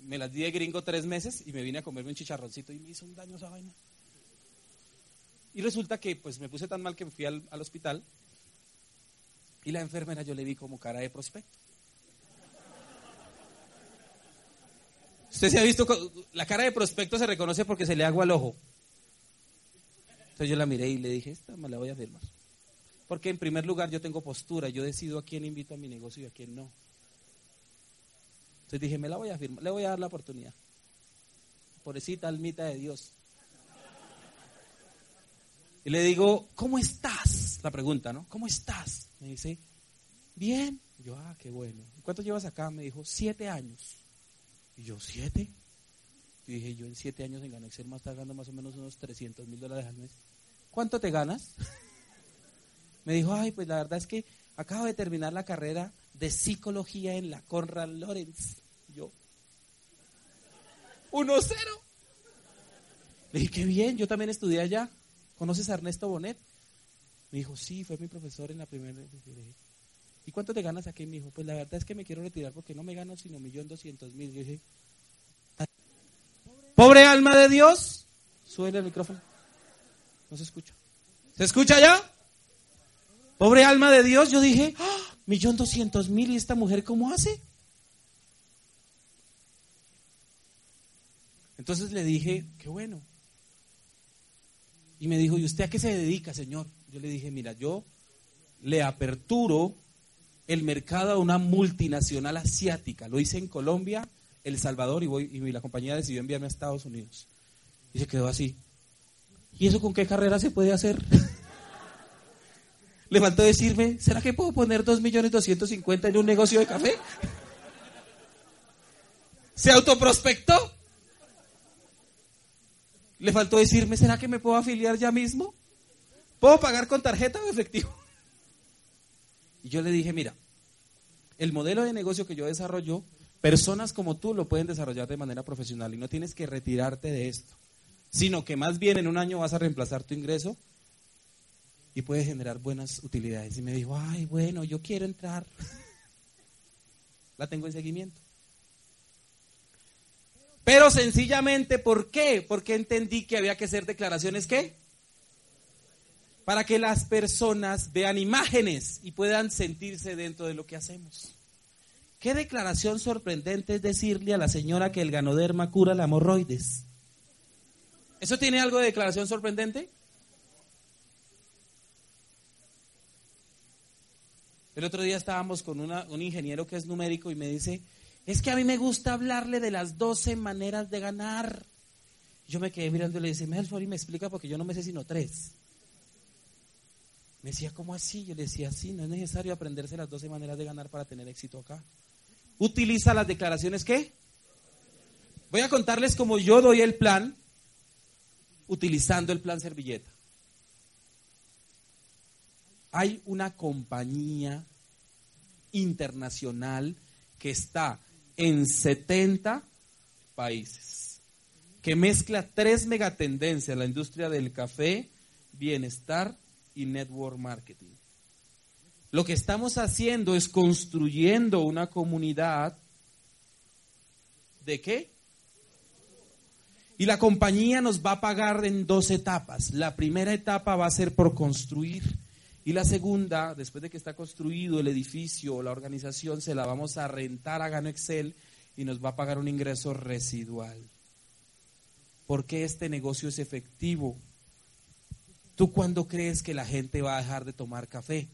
B: me, las di de gringo tres meses y me vine a comerme un chicharroncito y me hizo un daño esa vaina. Y resulta que pues me puse tan mal que fui al, al hospital y la enfermera yo le vi como cara de prospecto. Usted se ha visto, la cara de prospecto se reconoce porque se le agua al ojo. Entonces yo la miré y le dije, esta me la voy a firmar. Porque en primer lugar yo tengo postura, yo decido a quién invito a mi negocio y a quién no. Entonces dije, me la voy a firmar, le voy a dar la oportunidad. Pobrecita almita de Dios. Y le digo, ¿cómo estás? La pregunta, ¿no? ¿Cómo estás? Me dice, bien. Yo, ah, qué bueno. ¿Y cuánto llevas acá? Me dijo, siete años. Y yo, ¿siete? Y dije, yo en siete años en Ganexer más está ganando más o menos unos 300 mil dólares al mes. ¿Cuánto te ganas? Me dijo, ay, pues la verdad es que acabo de terminar la carrera de psicología en la Conrad Lawrence. Yo, 1-0. Le dije, qué bien, yo también estudié allá. ¿Conoces a Ernesto Bonet? Me dijo, sí, fue mi profesor en la primera. ¿Y cuánto te ganas aquí? Me dijo, pues la verdad es que me quiero retirar porque no me gano sino millón doscientos mil. Yo dije, pobre alma de Dios. Suena el micrófono. No se escucha. ¿Se escucha ya? Pobre alma de Dios. Yo dije, ¡Ah! Millón doscientos mil. ¿Y esta mujer cómo hace? Entonces le dije, qué bueno. Y me dijo, ¿y usted a qué se dedica, señor? Yo le dije, mira, yo le aperturo el mercado a una multinacional asiática. Lo hice en Colombia, El Salvador y, voy, y la compañía decidió enviarme a Estados Unidos. Y se quedó así. ¿Y eso con qué carrera se puede hacer? Le faltó decirme, ¿será que puedo poner 2.250.000 en un negocio de café? Se autoprospectó. Le faltó decirme, ¿será que me puedo afiliar ya mismo? ¿Puedo pagar con tarjeta o efectivo? Y yo le dije, mira, el modelo de negocio que yo desarrollo, personas como tú lo pueden desarrollar de manera profesional y no tienes que retirarte de esto, sino que más bien en un año vas a reemplazar tu ingreso y puedes generar buenas utilidades. Y me dijo, ay, bueno, yo quiero entrar. La tengo en seguimiento. Pero sencillamente, ¿por qué? Porque entendí que había que hacer declaraciones ¿qué? Para que las personas vean imágenes y puedan sentirse dentro de lo que hacemos. Qué declaración sorprendente es decirle a la señora que el ganoderma cura la hemorroides. ¿Eso tiene algo de declaración sorprendente? El otro día estábamos con un ingeniero que es numérico y me dice, es que a mí me gusta hablarle de las 12 maneras de ganar. Yo me quedé mirando y le dije, me y me explica porque yo no me sé sino tres. Me decía, ¿cómo así? Yo le decía, sí, no es necesario aprenderse las 12 maneras de ganar para tener éxito acá. Utiliza las declaraciones ¿qué? Voy a contarles cómo yo doy el plan utilizando el plan servilleta. Hay una compañía internacional que está en 70 países, que mezcla tres megatendencias, la industria del café, bienestar y network marketing. Lo que estamos haciendo es construyendo una comunidad de qué? Y la compañía nos va a pagar en dos etapas. La primera etapa va a ser por construir. Y la segunda, después de que está construido el edificio o la organización, se la vamos a rentar a Gano Excel y nos va a pagar un ingreso residual. ¿Por qué este negocio es efectivo? ¿Tú cuándo crees que la gente va a dejar de tomar café?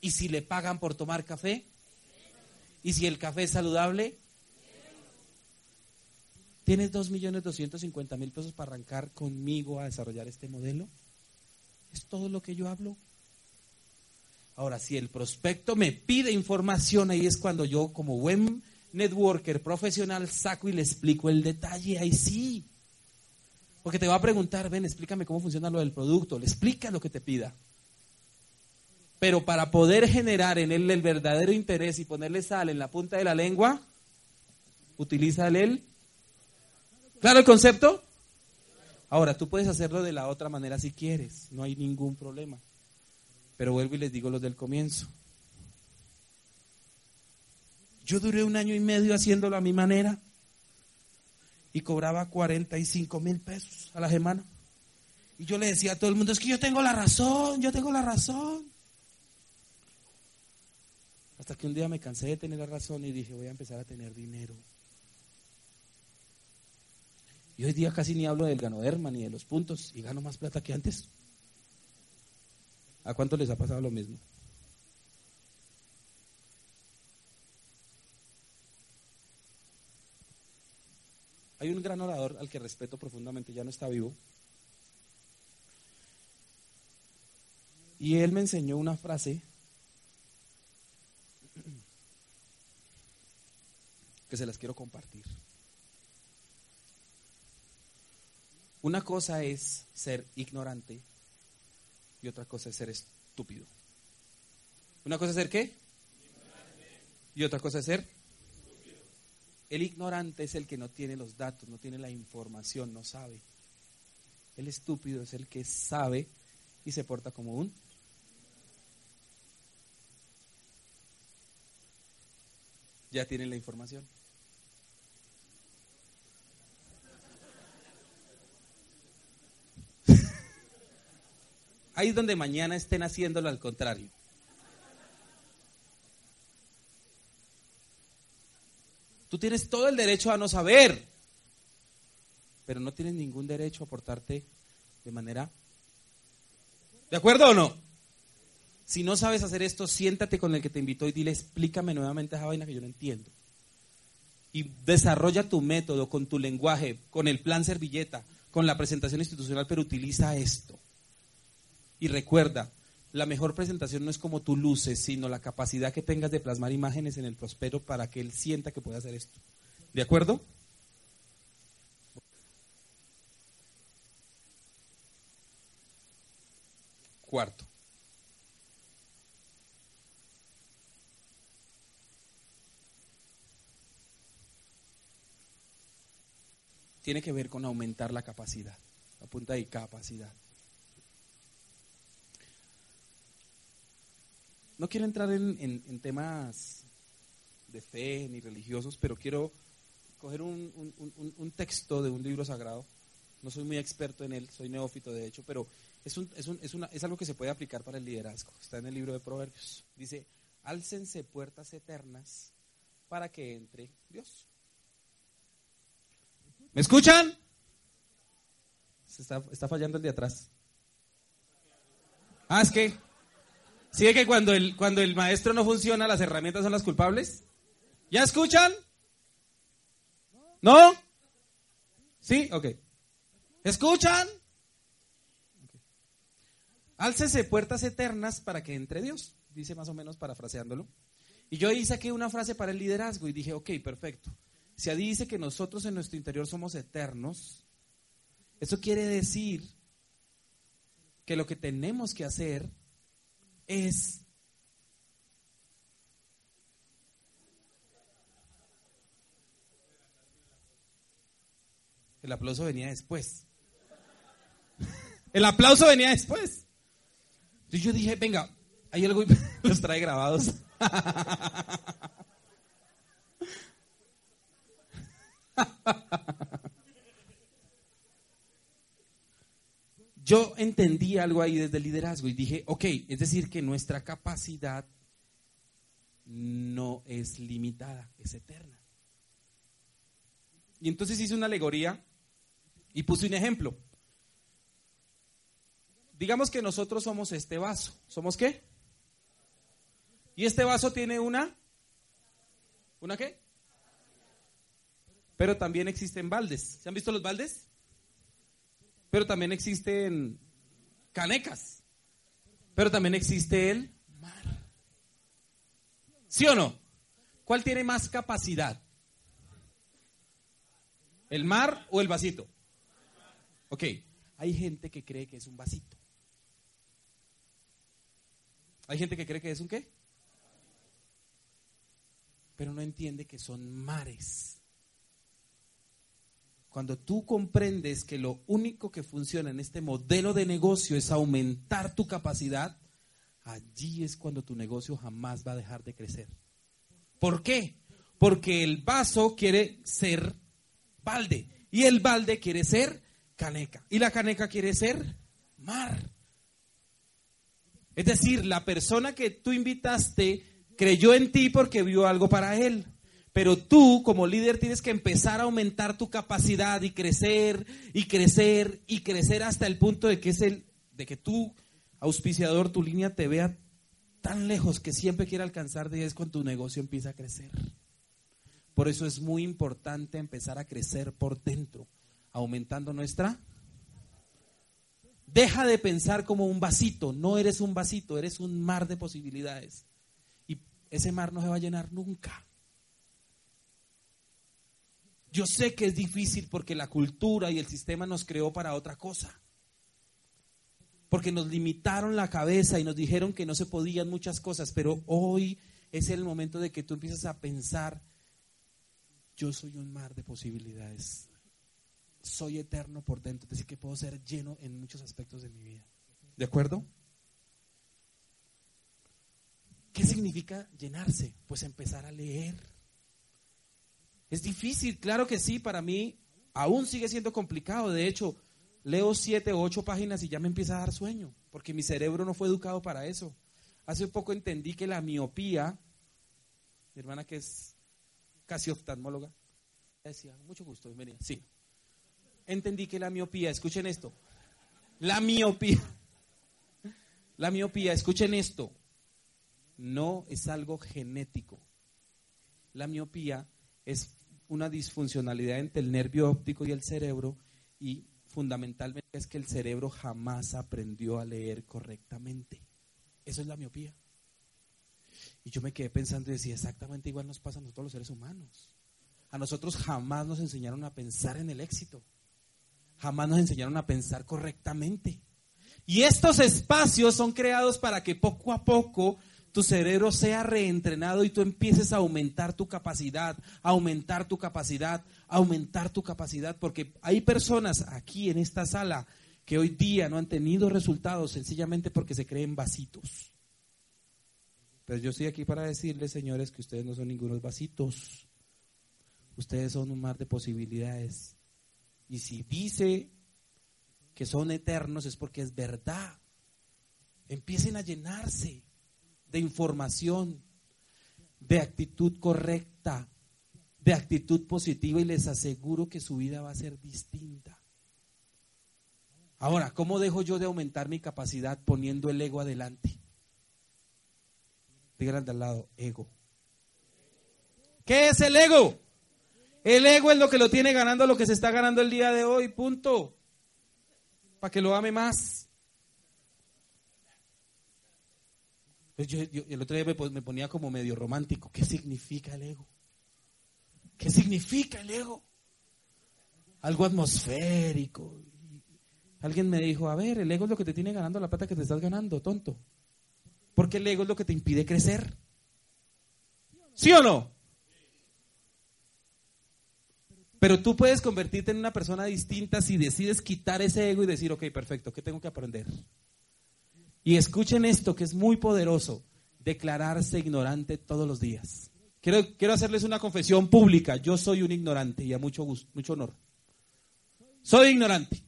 B: ¿Y si le pagan por tomar café? ¿Y si el café es saludable? ¿Tienes 2.250.000 pesos para arrancar conmigo a desarrollar este modelo? Es todo lo que yo hablo. Ahora, si el prospecto me pide información, ahí es cuando yo, como buen networker profesional, saco y le explico el detalle. Ahí sí. Porque te va a preguntar, ven, explícame cómo funciona lo del producto. Le explica lo que te pida. Pero para poder generar en él el verdadero interés y ponerle sal en la punta de la lengua, utiliza él. ¿Claro el concepto? Ahora, tú puedes hacerlo de la otra manera si quieres, no hay ningún problema. Pero vuelvo y les digo los del comienzo. Yo duré un año y medio haciéndolo a mi manera y cobraba 45 mil pesos a la semana. Y yo le decía a todo el mundo, es que yo tengo la razón, yo tengo la razón. Hasta que un día me cansé de tener la razón y dije, voy a empezar a tener dinero. Y hoy día casi ni hablo del ganoderma ni de los puntos y gano más plata que antes. ¿A cuánto les ha pasado lo mismo? Hay un gran orador al que respeto profundamente, ya no está vivo. Y él me enseñó una frase que se las quiero compartir. Una cosa es ser ignorante y otra cosa es ser estúpido. Una cosa es ser qué? Y otra cosa es ser el ignorante es el que no tiene los datos, no tiene la información, no sabe. El estúpido es el que sabe y se porta como un. Ya tienen la información. Ahí es donde mañana estén haciéndolo al contrario. Tú tienes todo el derecho a no saber, pero no tienes ningún derecho a portarte de manera... ¿De acuerdo o no? Si no sabes hacer esto, siéntate con el que te invitó y dile, explícame nuevamente esa vaina que yo no entiendo. Y desarrolla tu método con tu lenguaje, con el plan servilleta, con la presentación institucional, pero utiliza esto. Y recuerda, la mejor presentación no es como tú luces, sino la capacidad que tengas de plasmar imágenes en el prospero para que él sienta que puede hacer esto. ¿De acuerdo? Cuarto. Tiene que ver con aumentar la capacidad, la punta de capacidad. No quiero entrar en, en- temas de fe ni religiosos, pero quiero coger un, un- un- texto de un libro sagrado. No soy muy experto en él, soy neófito de hecho, pero es, es, es es algo que se puede aplicar para el liderazgo. Está en el libro de Proverbios. Dice, álcense puertas eternas para que entre Dios. ¿Me escuchan? Se está, está fallando el de atrás. Ah, es que. ¿Sí que cuando el, cuando el maestro no funciona, las herramientas son las culpables? ¿Ya escuchan? ¿No? ¿Sí? Ok. ¿Escuchan? Álcese puertas eternas para que entre Dios, dice más o menos parafraseándolo. Y yo ahí saqué una frase para el liderazgo y dije, ok, perfecto. Si ahí dice que nosotros en nuestro interior somos eternos, eso quiere decir que lo que tenemos que hacer es El aplauso venía después. El aplauso venía después. Entonces yo dije, venga, hay algo, los trae grabados. Yo entendí algo ahí desde el liderazgo y dije, ok, es decir, que nuestra capacidad no es limitada, es eterna. Y entonces hice una alegoría y puse un ejemplo. Digamos que nosotros somos este vaso. ¿Somos qué? Y este vaso tiene una... ¿Una qué? Pero también existen baldes. ¿Se han visto los baldes? Pero también existen canecas. Pero también existe el mar. ¿Sí o no? ¿Cuál tiene más capacidad? ¿El mar o el vasito? Ok, hay gente que cree que es un vasito. Hay gente que cree que es un qué? Pero no entiende que son mares. Cuando tú comprendes que lo único que funciona en este modelo de negocio es aumentar tu capacidad, allí es cuando tu negocio jamás va a dejar de crecer. ¿Por qué? Porque el vaso quiere ser balde y el balde quiere ser caneca y la caneca quiere ser mar. Es decir, la persona que tú invitaste creyó en ti porque vio algo para él. Pero tú como líder tienes que empezar a aumentar tu capacidad y crecer y crecer y crecer hasta el punto de que es el de que tú auspiciador tu línea te vea tan lejos que siempre quiera alcanzar de es cuando tu negocio empieza a crecer. Por eso es muy importante empezar a crecer por dentro, aumentando nuestra Deja de pensar como un vasito, no eres un vasito, eres un mar de posibilidades. Y ese mar no se va a llenar nunca. Yo sé que es difícil porque la cultura y el sistema nos creó para otra cosa. Porque nos limitaron la cabeza y nos dijeron que no se podían muchas cosas, pero hoy es el momento de que tú empieces a pensar, yo soy un mar de posibilidades. Soy eterno por dentro, decir, que puedo ser lleno en muchos aspectos de mi vida. ¿De acuerdo? ¿Qué significa llenarse? Pues empezar a leer. Es difícil, claro que sí, para mí aún sigue siendo complicado. De hecho, leo siete o ocho páginas y ya me empieza a dar sueño, porque mi cerebro no fue educado para eso. Hace poco entendí que la miopía, mi hermana que es casi oftalmóloga, decía, mucho gusto, bienvenida. Sí. Entendí que la miopía, escuchen esto, la miopía, la miopía, escuchen esto, no es algo genético. La miopía es una disfuncionalidad entre el nervio óptico y el cerebro y fundamentalmente es que el cerebro jamás aprendió a leer correctamente. Eso es la miopía. Y yo me quedé pensando y decía, exactamente igual nos pasa a nosotros los seres humanos. A nosotros jamás nos enseñaron a pensar en el éxito. Jamás nos enseñaron a pensar correctamente. Y estos espacios son creados para que poco a poco tu cerebro sea reentrenado y tú empieces a aumentar tu capacidad, aumentar tu capacidad, aumentar tu capacidad, porque hay personas aquí en esta sala que hoy día no han tenido resultados sencillamente porque se creen vasitos. Pero yo estoy aquí para decirles, señores, que ustedes no son ningunos vasitos. Ustedes son un mar de posibilidades. Y si dice que son eternos es porque es verdad. Empiecen a llenarse de información, de actitud correcta, de actitud positiva y les aseguro que su vida va a ser distinta. Ahora, ¿cómo dejo yo de aumentar mi capacidad poniendo el ego adelante? De al lado, ego. ¿Qué es el ego? El ego es lo que lo tiene ganando lo que se está ganando el día de hoy, punto. Para que lo ame más. Yo- el otro día me, me ponía como medio romántico. ¿Qué significa el ego? ¿Qué significa el ego? Algo atmosférico. Alguien me dijo, a ver, el ego es lo que te tiene ganando la plata que te estás ganando, tonto. Porque el ego es lo que te impide crecer. ¿Sí o no? Pero tú puedes convertirte en una persona distinta si decides quitar ese ego y decir, ok, perfecto, ¿qué tengo que aprender? Y escuchen esto que es muy poderoso, declararse ignorante todos los días. Quiero, quiero hacerles una confesión pública, yo soy un ignorante y a mucho gusto, mucho honor. Soy ignorante.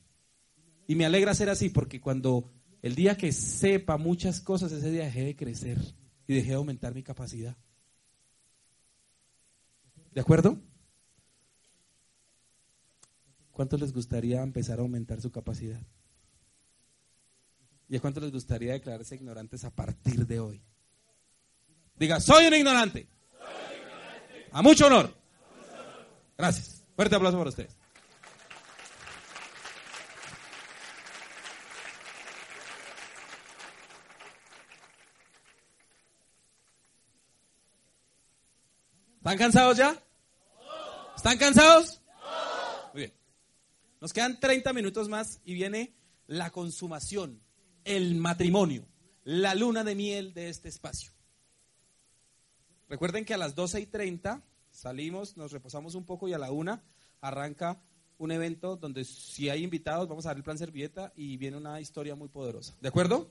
B: Y me alegra ser así porque cuando el día que sepa muchas cosas, ese día dejé de crecer y dejé de aumentar mi capacidad. ¿De acuerdo? ¿Cuánto les gustaría empezar a aumentar su capacidad? ¿Y a cuánto les gustaría declararse ignorantes a partir de hoy? Diga, soy un ignorante. A mucho honor. Gracias. Fuerte aplauso para ustedes. ¿Están cansados ya? ¿Están cansados? Muy bien. Nos quedan 30 minutos más y viene la consumación, el matrimonio, la luna de miel de este espacio. Recuerden que a las 12 y 30 salimos, nos reposamos un poco y a la una arranca un evento donde si hay invitados vamos a dar el plan servilleta y viene una historia muy poderosa. ¿De acuerdo?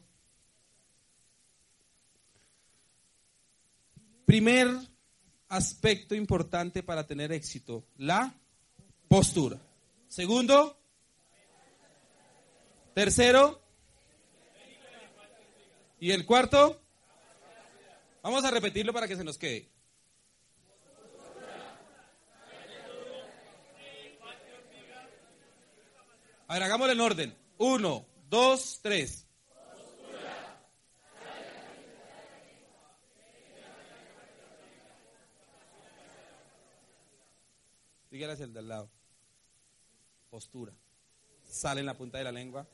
B: Primer aspecto importante para tener éxito, la postura. Segundo, tercero, y el cuarto, vamos a repetirlo para que se nos quede. A ver, hagámoslo en orden. Uno, dos, tres. Dígale hacia el de al lado. Postura. Sale en la punta de la lengua.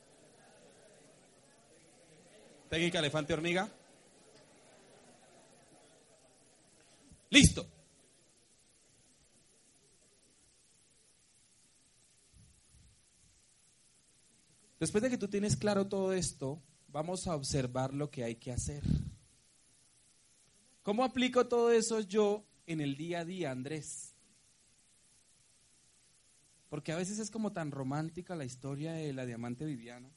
B: Técnica elefante hormiga. Listo. Después de que tú tienes claro todo esto, vamos a observar lo que hay que hacer. ¿Cómo aplico todo eso yo en el día a día, Andrés? Porque a veces es como tan romántica la historia de la diamante Viviana.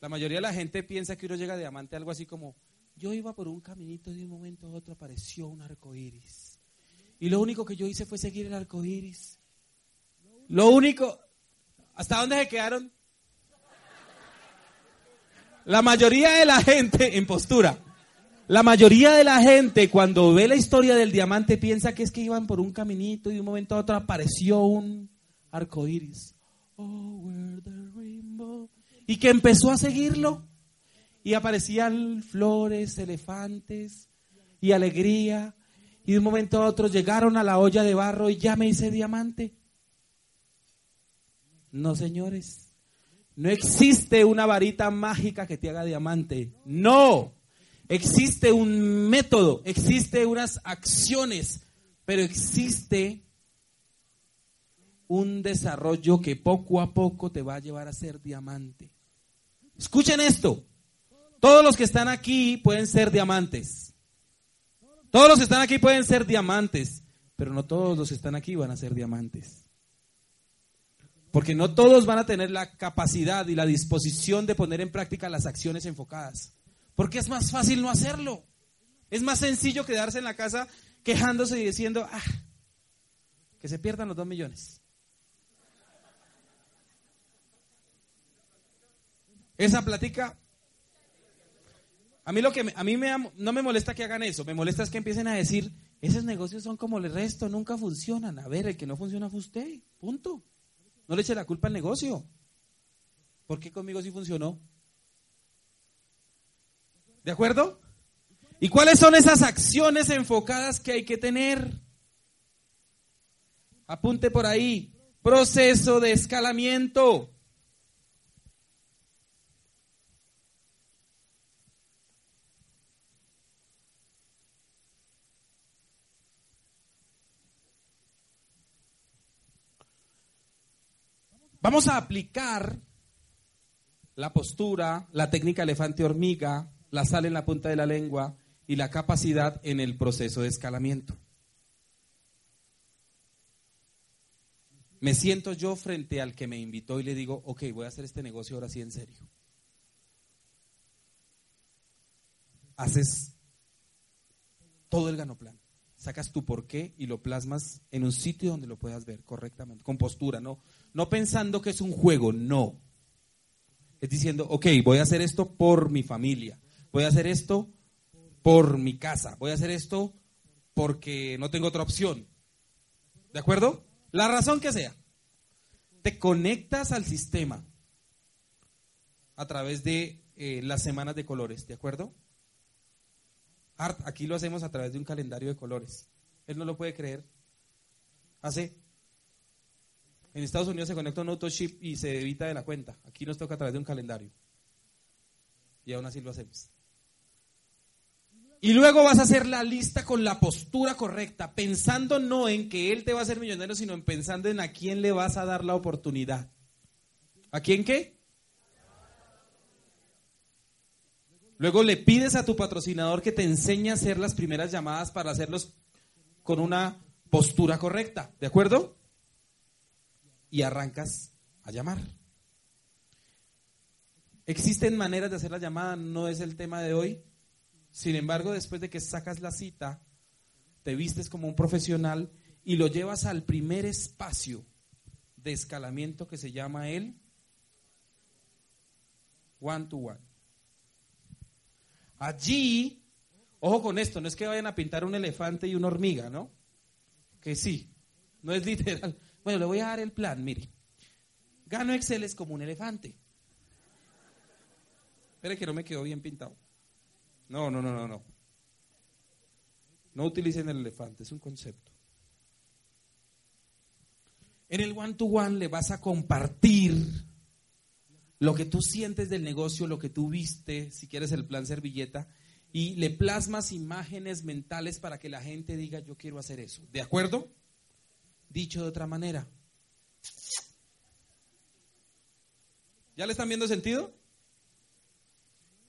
B: La mayoría de la gente piensa que uno llega a diamante algo así como, yo iba por un caminito y de un momento a otro apareció un arco iris. Y lo único que yo hice fue seguir el arco iris. Lo único, ¿hasta dónde se quedaron? La mayoría de la gente en postura. La mayoría de la gente cuando ve la historia del diamante piensa que es que iban por un caminito y de un momento a otro apareció un arco iris. Oh, where the. Y que empezó a seguirlo. Y aparecían flores, elefantes y alegría. Y de un momento a otro llegaron a la olla de barro y ya me hice diamante. No, señores. No existe una varita mágica que te haga diamante. No. Existe un método, existe unas acciones, pero existe un desarrollo que poco a poco te va a llevar a ser diamante. Escuchen esto. Todos los que están aquí pueden ser diamantes. Todos los que están aquí pueden ser diamantes, pero no todos los que están aquí van a ser diamantes. Porque no todos van a tener la capacidad y la disposición de poner en práctica las acciones enfocadas. Porque es más fácil no hacerlo. Es más sencillo quedarse en la casa quejándose y diciendo, ah, que se pierdan los dos millones. Esa plática, a mí lo que a mí me, no me molesta que hagan eso, me molesta es que empiecen a decir, esos negocios son como el resto, nunca funcionan. A ver, el que no funciona fue usted, punto. No le eche la culpa al negocio. ¿Por qué conmigo sí funcionó? ¿De acuerdo? ¿Y cuáles son esas acciones enfocadas que hay que tener? Apunte por ahí. Proceso de escalamiento. Vamos a aplicar la postura, la técnica elefante-hormiga, la sal en la punta de la lengua y la capacidad en el proceso de escalamiento. Me siento yo frente al que me invitó y le digo, ok, voy a hacer este negocio ahora sí en serio. Haces todo el ganoplan, sacas tu porqué y lo plasmas en un sitio donde lo puedas ver correctamente, con postura, no, no pensando que es un juego, no. Es diciendo, ok, voy a hacer esto por mi familia, voy a hacer esto por mi casa, voy a hacer esto porque no tengo otra opción. ¿De acuerdo? La razón que sea. Te conectas al sistema a través de eh, las semanas de colores, ¿de acuerdo? Art, aquí lo hacemos a través de un calendario de colores. Él no lo puede creer. Hace. En Estados Unidos se conecta un autoship y se evita de la cuenta. Aquí nos toca a través de un calendario. Y aún así lo hacemos. Y luego vas a hacer la lista con la postura correcta, pensando no en que él te va a hacer millonario, sino en pensando en a quién le vas a dar la oportunidad. ¿A quién qué? Luego le pides a tu patrocinador que te enseñe a hacer las primeras llamadas para hacerlos con una postura correcta, ¿de acuerdo? Y arrancas a llamar. Existen maneras de hacer la llamada, no es el tema de hoy. Sin embargo, después de que sacas la cita, te vistes como un profesional y lo llevas al primer espacio de escalamiento que se llama el one to one. Allí, ojo con esto, no es que vayan a pintar un elefante y una hormiga, ¿no? Que sí, no es literal. Bueno, le voy a dar el plan, mire. Gano Excel es como un elefante. Espere que no me quedó bien pintado. No, no, no, no, no. No utilicen el elefante, es un concepto. En el one to one le vas a compartir lo que tú sientes del negocio, lo que tú viste, si quieres el plan servilleta, y le plasmas imágenes mentales para que la gente diga, yo quiero hacer eso. ¿De acuerdo? Dicho de otra manera. ¿Ya le están viendo sentido?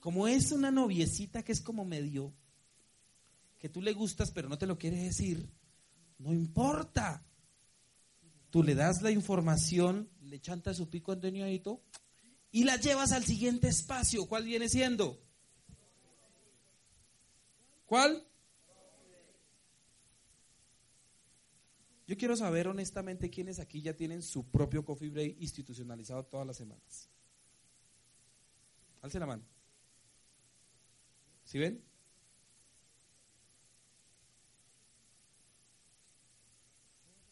B: Como es una noviecita que es como medio, que tú le gustas pero no te lo quiere decir, no importa. Tú le das la información, le chantas su pico anteñadito y la llevas al siguiente espacio. ¿Cuál viene siendo? ¿Cuál? Yo quiero saber honestamente quiénes aquí ya tienen su propio coffee break institucionalizado todas las semanas. Alce la mano. ¿Sí ven?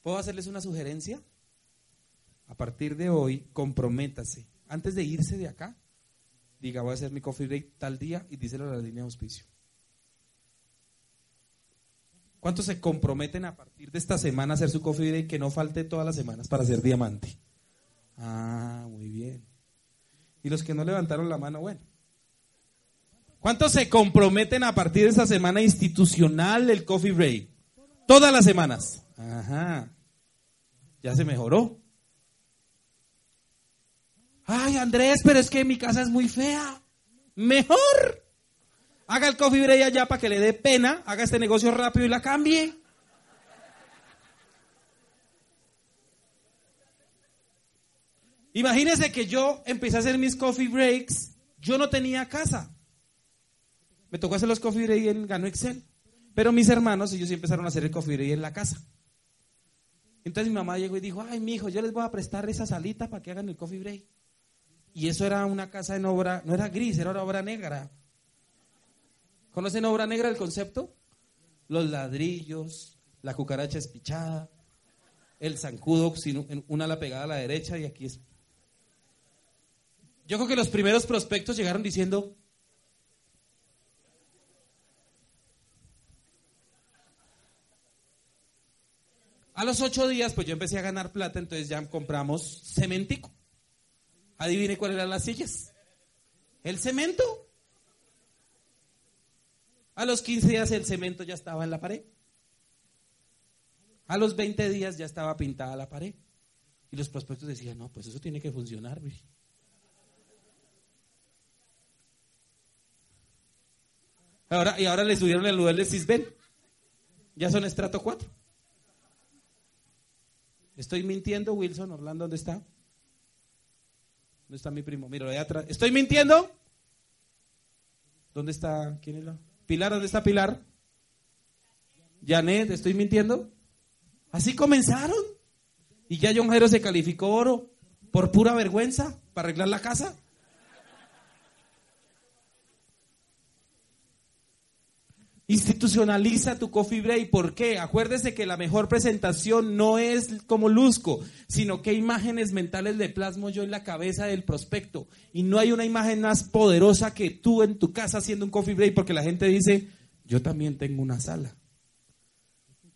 B: ¿Puedo hacerles una sugerencia? A partir de hoy, comprométase. Antes de irse de acá, diga, voy a hacer mi coffee break tal día y díselo a la línea de auspicio. ¿Cuántos se comprometen a partir de esta semana a hacer su coffee break que no falte todas las semanas para ser diamante? Ah, muy bien. Y los que no levantaron la mano, bueno. ¿Cuántos se comprometen a partir de esta semana institucional del coffee break? Todas las semanas. Ajá. Ya se mejoró. Ay, Andrés, pero es que mi casa es muy fea. Mejor. Haga el coffee break allá para que le dé pena, haga este negocio rápido y la cambie. Imagínese que yo empecé a hacer mis coffee breaks, yo no tenía casa. Me tocó hacer los coffee break en Gano Excel. Pero mis hermanos, ellos sí empezaron a hacer el coffee break en la casa. Entonces mi mamá llegó y dijo, ay, mi hijo, yo les voy a prestar esa salita para que hagan el coffee break. Y eso era una casa en obra, no era gris, era obra negra. ¿Conocen obra negra el concepto? Los ladrillos, la cucaracha espichada, el zancudo, sin una la pegada a la derecha y aquí es. Yo creo que los primeros prospectos llegaron diciendo, a los ocho días, pues yo empecé a ganar plata, entonces ya compramos cementico. Adivine cuáles eran las sillas. El cemento. A los 15 días el cemento ya estaba en la pared. A los 20 días ya estaba pintada la pared. Y los prospectos decían, no, pues eso tiene que funcionar. güey". Ahora, y ahora le subieron el nivel de Cisben. Ya son estrato 4. Estoy mintiendo, Wilson, Orlando, ¿dónde está? ¿Dónde está mi primo? Mira, allá atrás. ¿Estoy mintiendo? ¿Dónde está? ¿Quién es la? Pilar, ¿dónde está Pilar? Janet, ¿estoy mintiendo? Así comenzaron. Y ya John Jairo se calificó oro por pura vergüenza para arreglar la casa. Institucionaliza tu coffee break. ¿Por qué? Acuérdese que la mejor presentación no es como luzco, sino que imágenes mentales le plasmo yo en la cabeza del prospecto. Y no hay una imagen más poderosa que tú en tu casa haciendo un coffee break, porque la gente dice, yo también tengo una sala.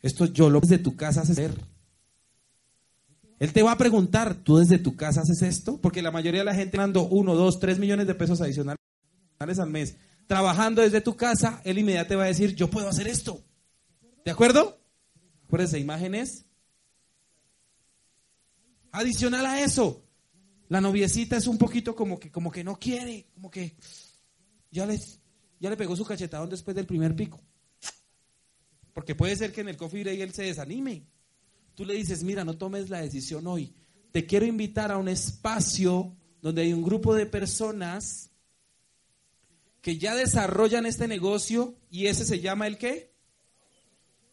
B: Esto yo lo desde tu casa haces ver. Él te va a preguntar, ¿tú desde tu casa haces esto? Porque la mayoría de la gente dando uno, dos, tres millones de pesos adicionales al mes, trabajando desde tu casa, él inmediatamente va a decir, yo puedo hacer esto. ¿De acuerdo? Acuérdense, imágenes. Adicional a eso, la noviecita es un poquito como que, como que no quiere, como que ya, les, ya le pegó su cachetadón después del primer pico. Porque puede ser que en el coffee break él se desanime. Tú le dices, mira, no tomes la decisión hoy. Te quiero invitar a un espacio donde hay un grupo de personas que ya desarrollan este negocio y ese se llama el qué?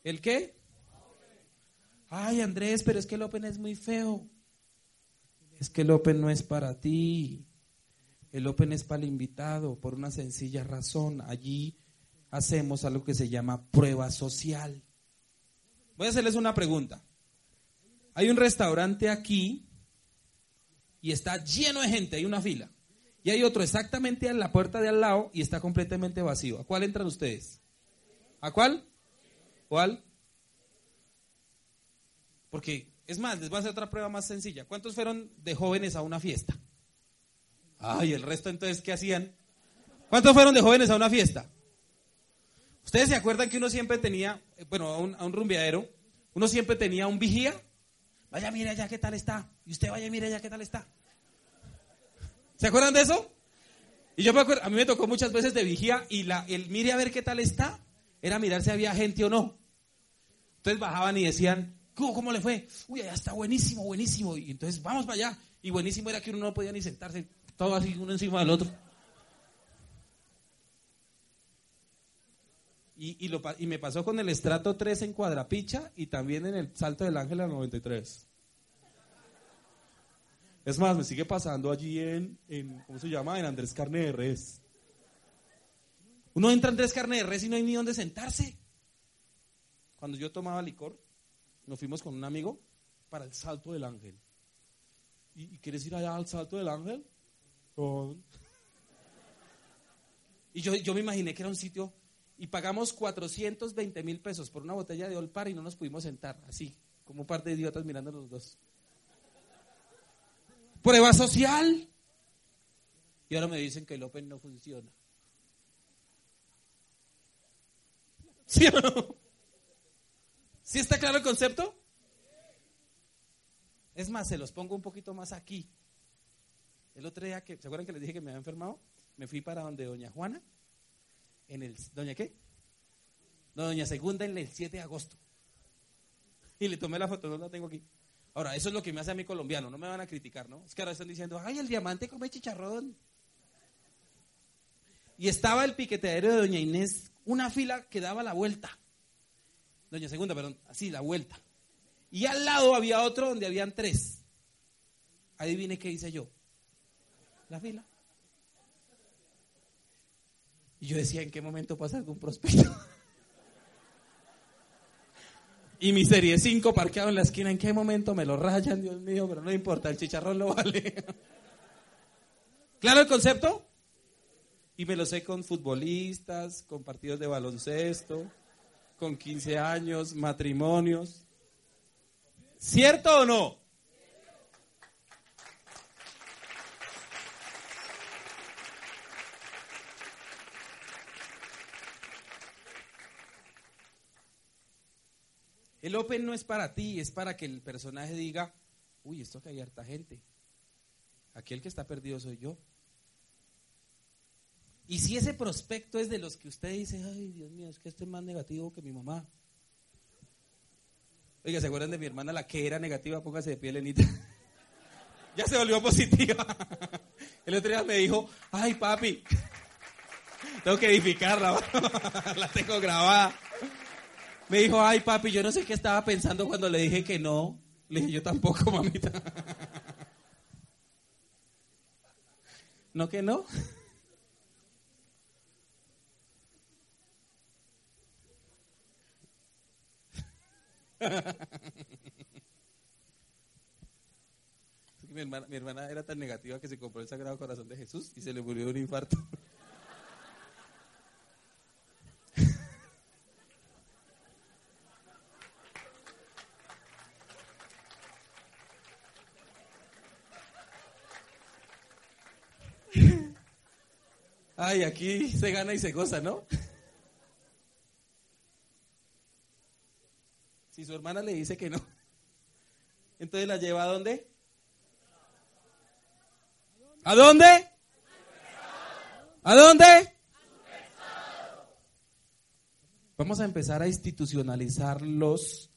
B: ¿El qué? Ay, Andrés, pero es que el Open es muy feo. Es que el Open no es para ti. El Open es para el invitado por una sencilla razón. Allí hacemos algo que se llama prueba social. Voy a hacerles una pregunta. Hay un restaurante aquí y está lleno de gente, hay una fila. Y hay otro exactamente en la puerta de al lado y está completamente vacío. ¿A cuál entran ustedes? ¿A cuál? ¿Cuál? Porque, es más, les voy a hacer otra prueba más sencilla. ¿Cuántos fueron de jóvenes a una fiesta? Ay, el resto entonces, ¿qué hacían? ¿Cuántos fueron de jóvenes a una fiesta? ¿Ustedes se acuerdan que uno siempre tenía, eh, bueno, a un, a un rumbeadero, uno siempre tenía un vigía? Vaya, mire allá qué tal está. Y usted vaya, mire allá qué tal está. ¿Se acuerdan de eso? Y yo me acuerdo, a mí me tocó muchas veces de vigía y la, el mire a ver qué tal está, era mirar si había gente o no. Entonces bajaban y decían, ¿cómo, cómo le fue? Uy, allá está buenísimo, buenísimo. Y entonces vamos para allá. Y buenísimo era que uno no podía ni sentarse, todo así uno encima del otro. Y, y, lo, y me pasó con el estrato 3 en Cuadrapicha y también en el Salto del Ángel al 93. Es más, me sigue pasando allí en, ¿cómo se llama? En Andrés Carne de Res. Uno entra a Andrés Carne de Res y no hay ni dónde sentarse. Cuando yo tomaba licor, nos fuimos con un amigo para el Salto del Ángel. ¿Y, quieres ir allá al Salto del Ángel? Y yo, yo me imaginé que era un sitio y pagamos 420 mil pesos por una botella de Olpar y no nos pudimos sentar, así, como un par de idiotas mirando los dos. Prueba social. Y ahora me dicen que el Open no funciona. ¿Sí o no? ¿Sí está claro el concepto? Es más, se los pongo un poquito más aquí. El otro día que, ¿se acuerdan que les dije que me había enfermado? Me fui para donde doña Juana, en el, ¿doña qué? No, doña Segunda en el 7 de agosto. Y le tomé la foto, no la tengo aquí. Ahora, eso es lo que me hace a mí colombiano, no me van a criticar, ¿no? Es que ahora están diciendo, ay, el diamante come chicharrón. Y estaba el piqueteadero de Doña Inés, una fila que daba la vuelta. Doña Segunda, perdón, así, la vuelta. Y al lado había otro donde habían tres. Adivine qué hice yo. La fila. Y yo decía, ¿en qué momento pasa algún prospecto? y mi serie 5 parqueado en la esquina, ¿en qué momento me lo rayan, Dios mío? Pero no importa, el chicharrón lo vale. ¿Claro el concepto? Y me lo sé con futbolistas, con partidos de baloncesto, con 15 años, matrimonios. ¿Cierto o no? El Open no es para ti, es para que el personaje diga, uy, esto que hay harta gente. Aquel que está perdido soy yo. Y si ese prospecto es de los que usted dice, ay, Dios mío, es que este es más negativo que mi mamá. Oiga, ¿se acuerdan de mi hermana, la que era negativa? Póngase de pie, Lenita. ya se volvió positiva. El otro día me dijo, ay, papi, tengo que edificarla, la tengo grabada. Me dijo, ay, papi, yo no sé qué estaba pensando cuando le dije que no. Le dije, yo tampoco, mamita. ¿No que no? Mi hermana, era tan negativa que se compró el Sagrado Corazón de Jesús y se le murió un infarto. Ay, aquí se gana y se goza, ¿no? Si su hermana le dice que no, entonces la lleva a dónde? ¿A dónde? ¿A dónde? Vamos a empezar a institucionalizar los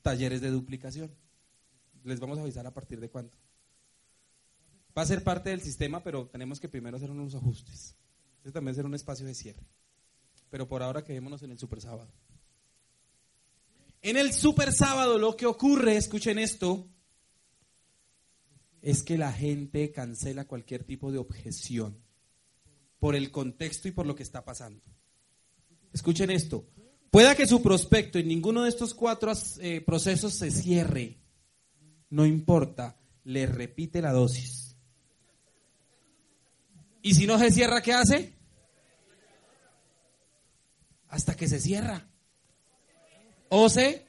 B: talleres de duplicación. Les vamos a avisar a partir de cuándo. Va a ser parte del sistema, pero tenemos que primero hacer unos ajustes. Este también será un espacio de cierre. Pero por ahora quedémonos en el super sábado. En el super sábado lo que ocurre, escuchen esto, es que la gente cancela cualquier tipo de objeción por el contexto y por lo que está pasando. Escuchen esto. Pueda que su prospecto en ninguno de estos cuatro eh, procesos se cierre. No importa, le repite la dosis. Y si no se cierra, ¿qué hace? Hasta que se cierra. O se...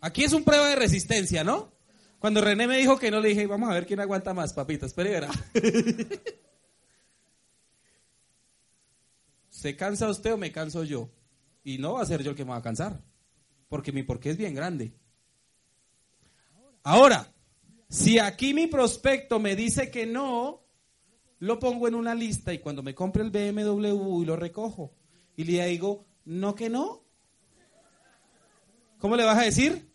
B: Aquí es un prueba de resistencia, ¿no? Cuando René me dijo que no, le dije, vamos a ver quién aguanta más, papita, espere verá. ¿Se cansa usted o me canso yo? Y no va a ser yo el que me va a cansar, porque mi porqué es bien grande. Ahora, si aquí mi prospecto me dice que no, lo pongo en una lista y cuando me compre el BMW y lo recojo y le digo, no que no. ¿Cómo le vas a decir?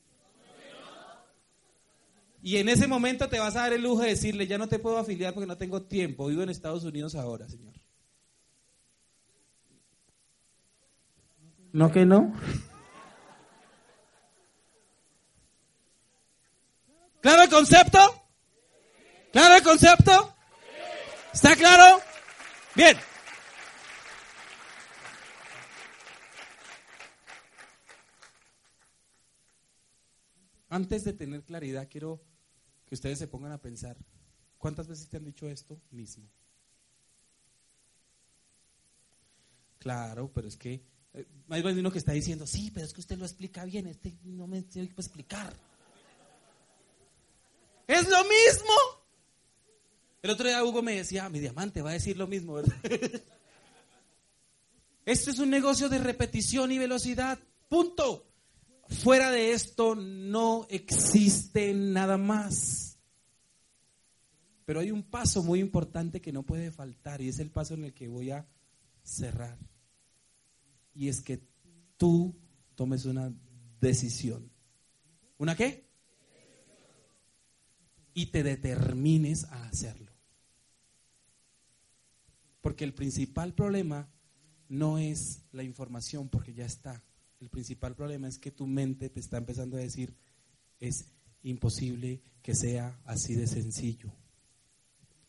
B: Y en ese momento te vas a dar el lujo de decirle, ya no te puedo afiliar porque no tengo tiempo, vivo en Estados Unidos ahora, señor. ¿No que no? ¿Claro el concepto? ¿Claro el concepto? ¿Está claro? Bien. Antes de tener claridad, quiero que ustedes se pongan a pensar, ¿cuántas veces te han dicho esto mismo? Claro, pero es que eh, hay uno que está diciendo, sí, pero es que usted lo explica bien, este no me tiene que explicar. Es lo mismo. El otro día Hugo me decía, mi diamante va a decir lo mismo, ¿verdad? Esto es un negocio de repetición y velocidad. Punto. Fuera de esto no existe nada más. Pero hay un paso muy importante que no puede faltar y es el paso en el que voy a cerrar. Y es que tú tomes una decisión. ¿Una qué? Y te determines a hacerlo. Porque el principal problema no es la información, porque ya está. El principal problema es que tu mente te está empezando a decir, es imposible que sea así de sencillo.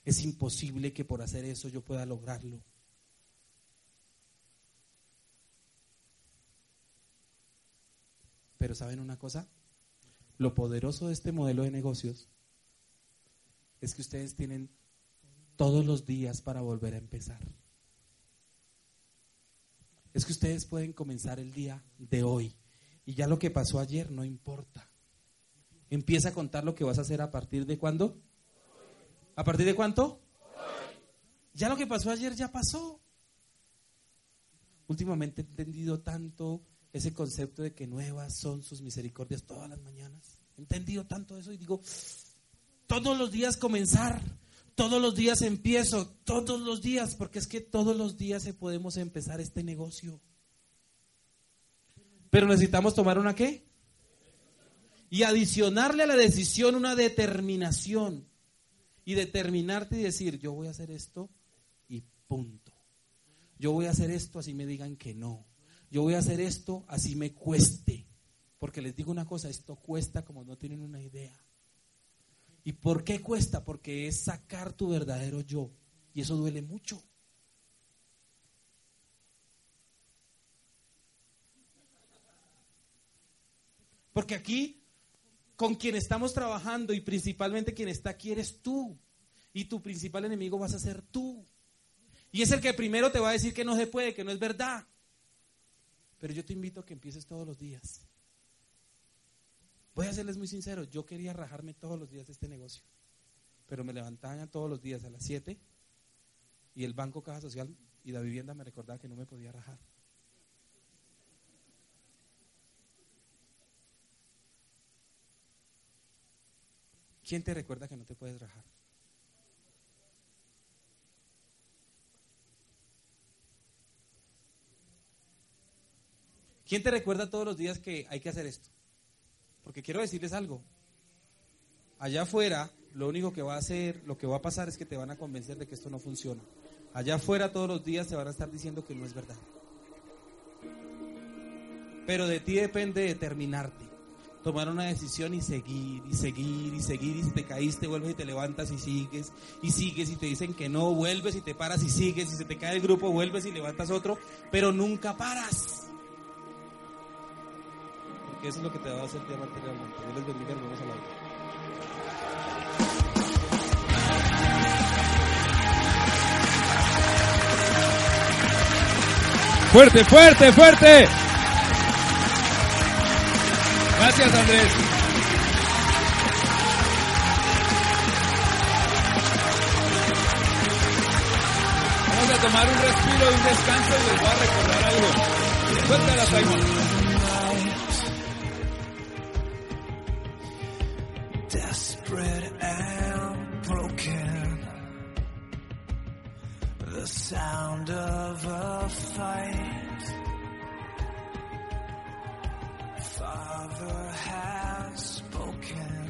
B: Es imposible que por hacer eso yo pueda lograrlo. Pero ¿saben una cosa? Lo poderoso de este modelo de negocios es que ustedes tienen todos los días para volver a empezar. Es que ustedes pueden comenzar el día de hoy y ya lo que pasó ayer no importa. Empieza a contar lo que vas a hacer a partir de cuándo. ¿A partir de cuánto? Ya lo que pasó ayer ya pasó. Últimamente he entendido tanto ese concepto de que nuevas son sus misericordias todas las mañanas. He entendido tanto eso y digo, todos los días comenzar, todos los días empiezo, todos los días, porque es que todos los días podemos empezar este negocio. Pero necesitamos tomar una qué? Y adicionarle a la decisión una determinación. Y determinarte y decir, yo voy a hacer esto y punto. Yo voy a hacer esto así me digan que no. Yo voy a hacer esto así me cueste. Porque les digo una cosa, esto cuesta como no tienen una idea. ¿Y por qué cuesta? Porque es sacar tu verdadero yo. Y eso duele mucho. Porque aquí, con quien estamos trabajando y principalmente quien está aquí eres tú. Y tu principal enemigo vas a ser tú. Y es el que primero te va a decir que no se puede, que no es verdad. Pero yo te invito a que empieces todos los días. Voy a serles muy sincero, yo quería rajarme todos los días de este negocio, pero me levantaban todos los días a las 7 y el Banco Caja Social y la vivienda me recordaba que no me podía rajar. ¿Quién te recuerda que no te puedes rajar? ¿Quién te recuerda todos los días que hay que hacer esto? Porque quiero decirles algo. Allá afuera, lo único que va a hacer, lo que va a pasar es que te van a convencer de que esto no funciona. Allá afuera todos los días te van a estar diciendo que no es verdad. Pero de ti depende determinarte, tomar una decisión y seguir, y seguir, y seguir. Y si te caíste, vuelves y te levantas y sigues, y sigues, y te dicen que no, vuelves y te paras y sigues. Y si te cae el grupo, vuelves y levantas otro, pero nunca paras. Porque eso es lo que te va a hacer diamante realmente. Dios les bendiga, hermanos, a la.
A: Fuerte, fuerte, fuerte. Gracias, Andrés. Vamos a tomar un respiro y un descanso y les voy a recordar algo. Suéltala, Simon.
I: of a fight. Father has spoken.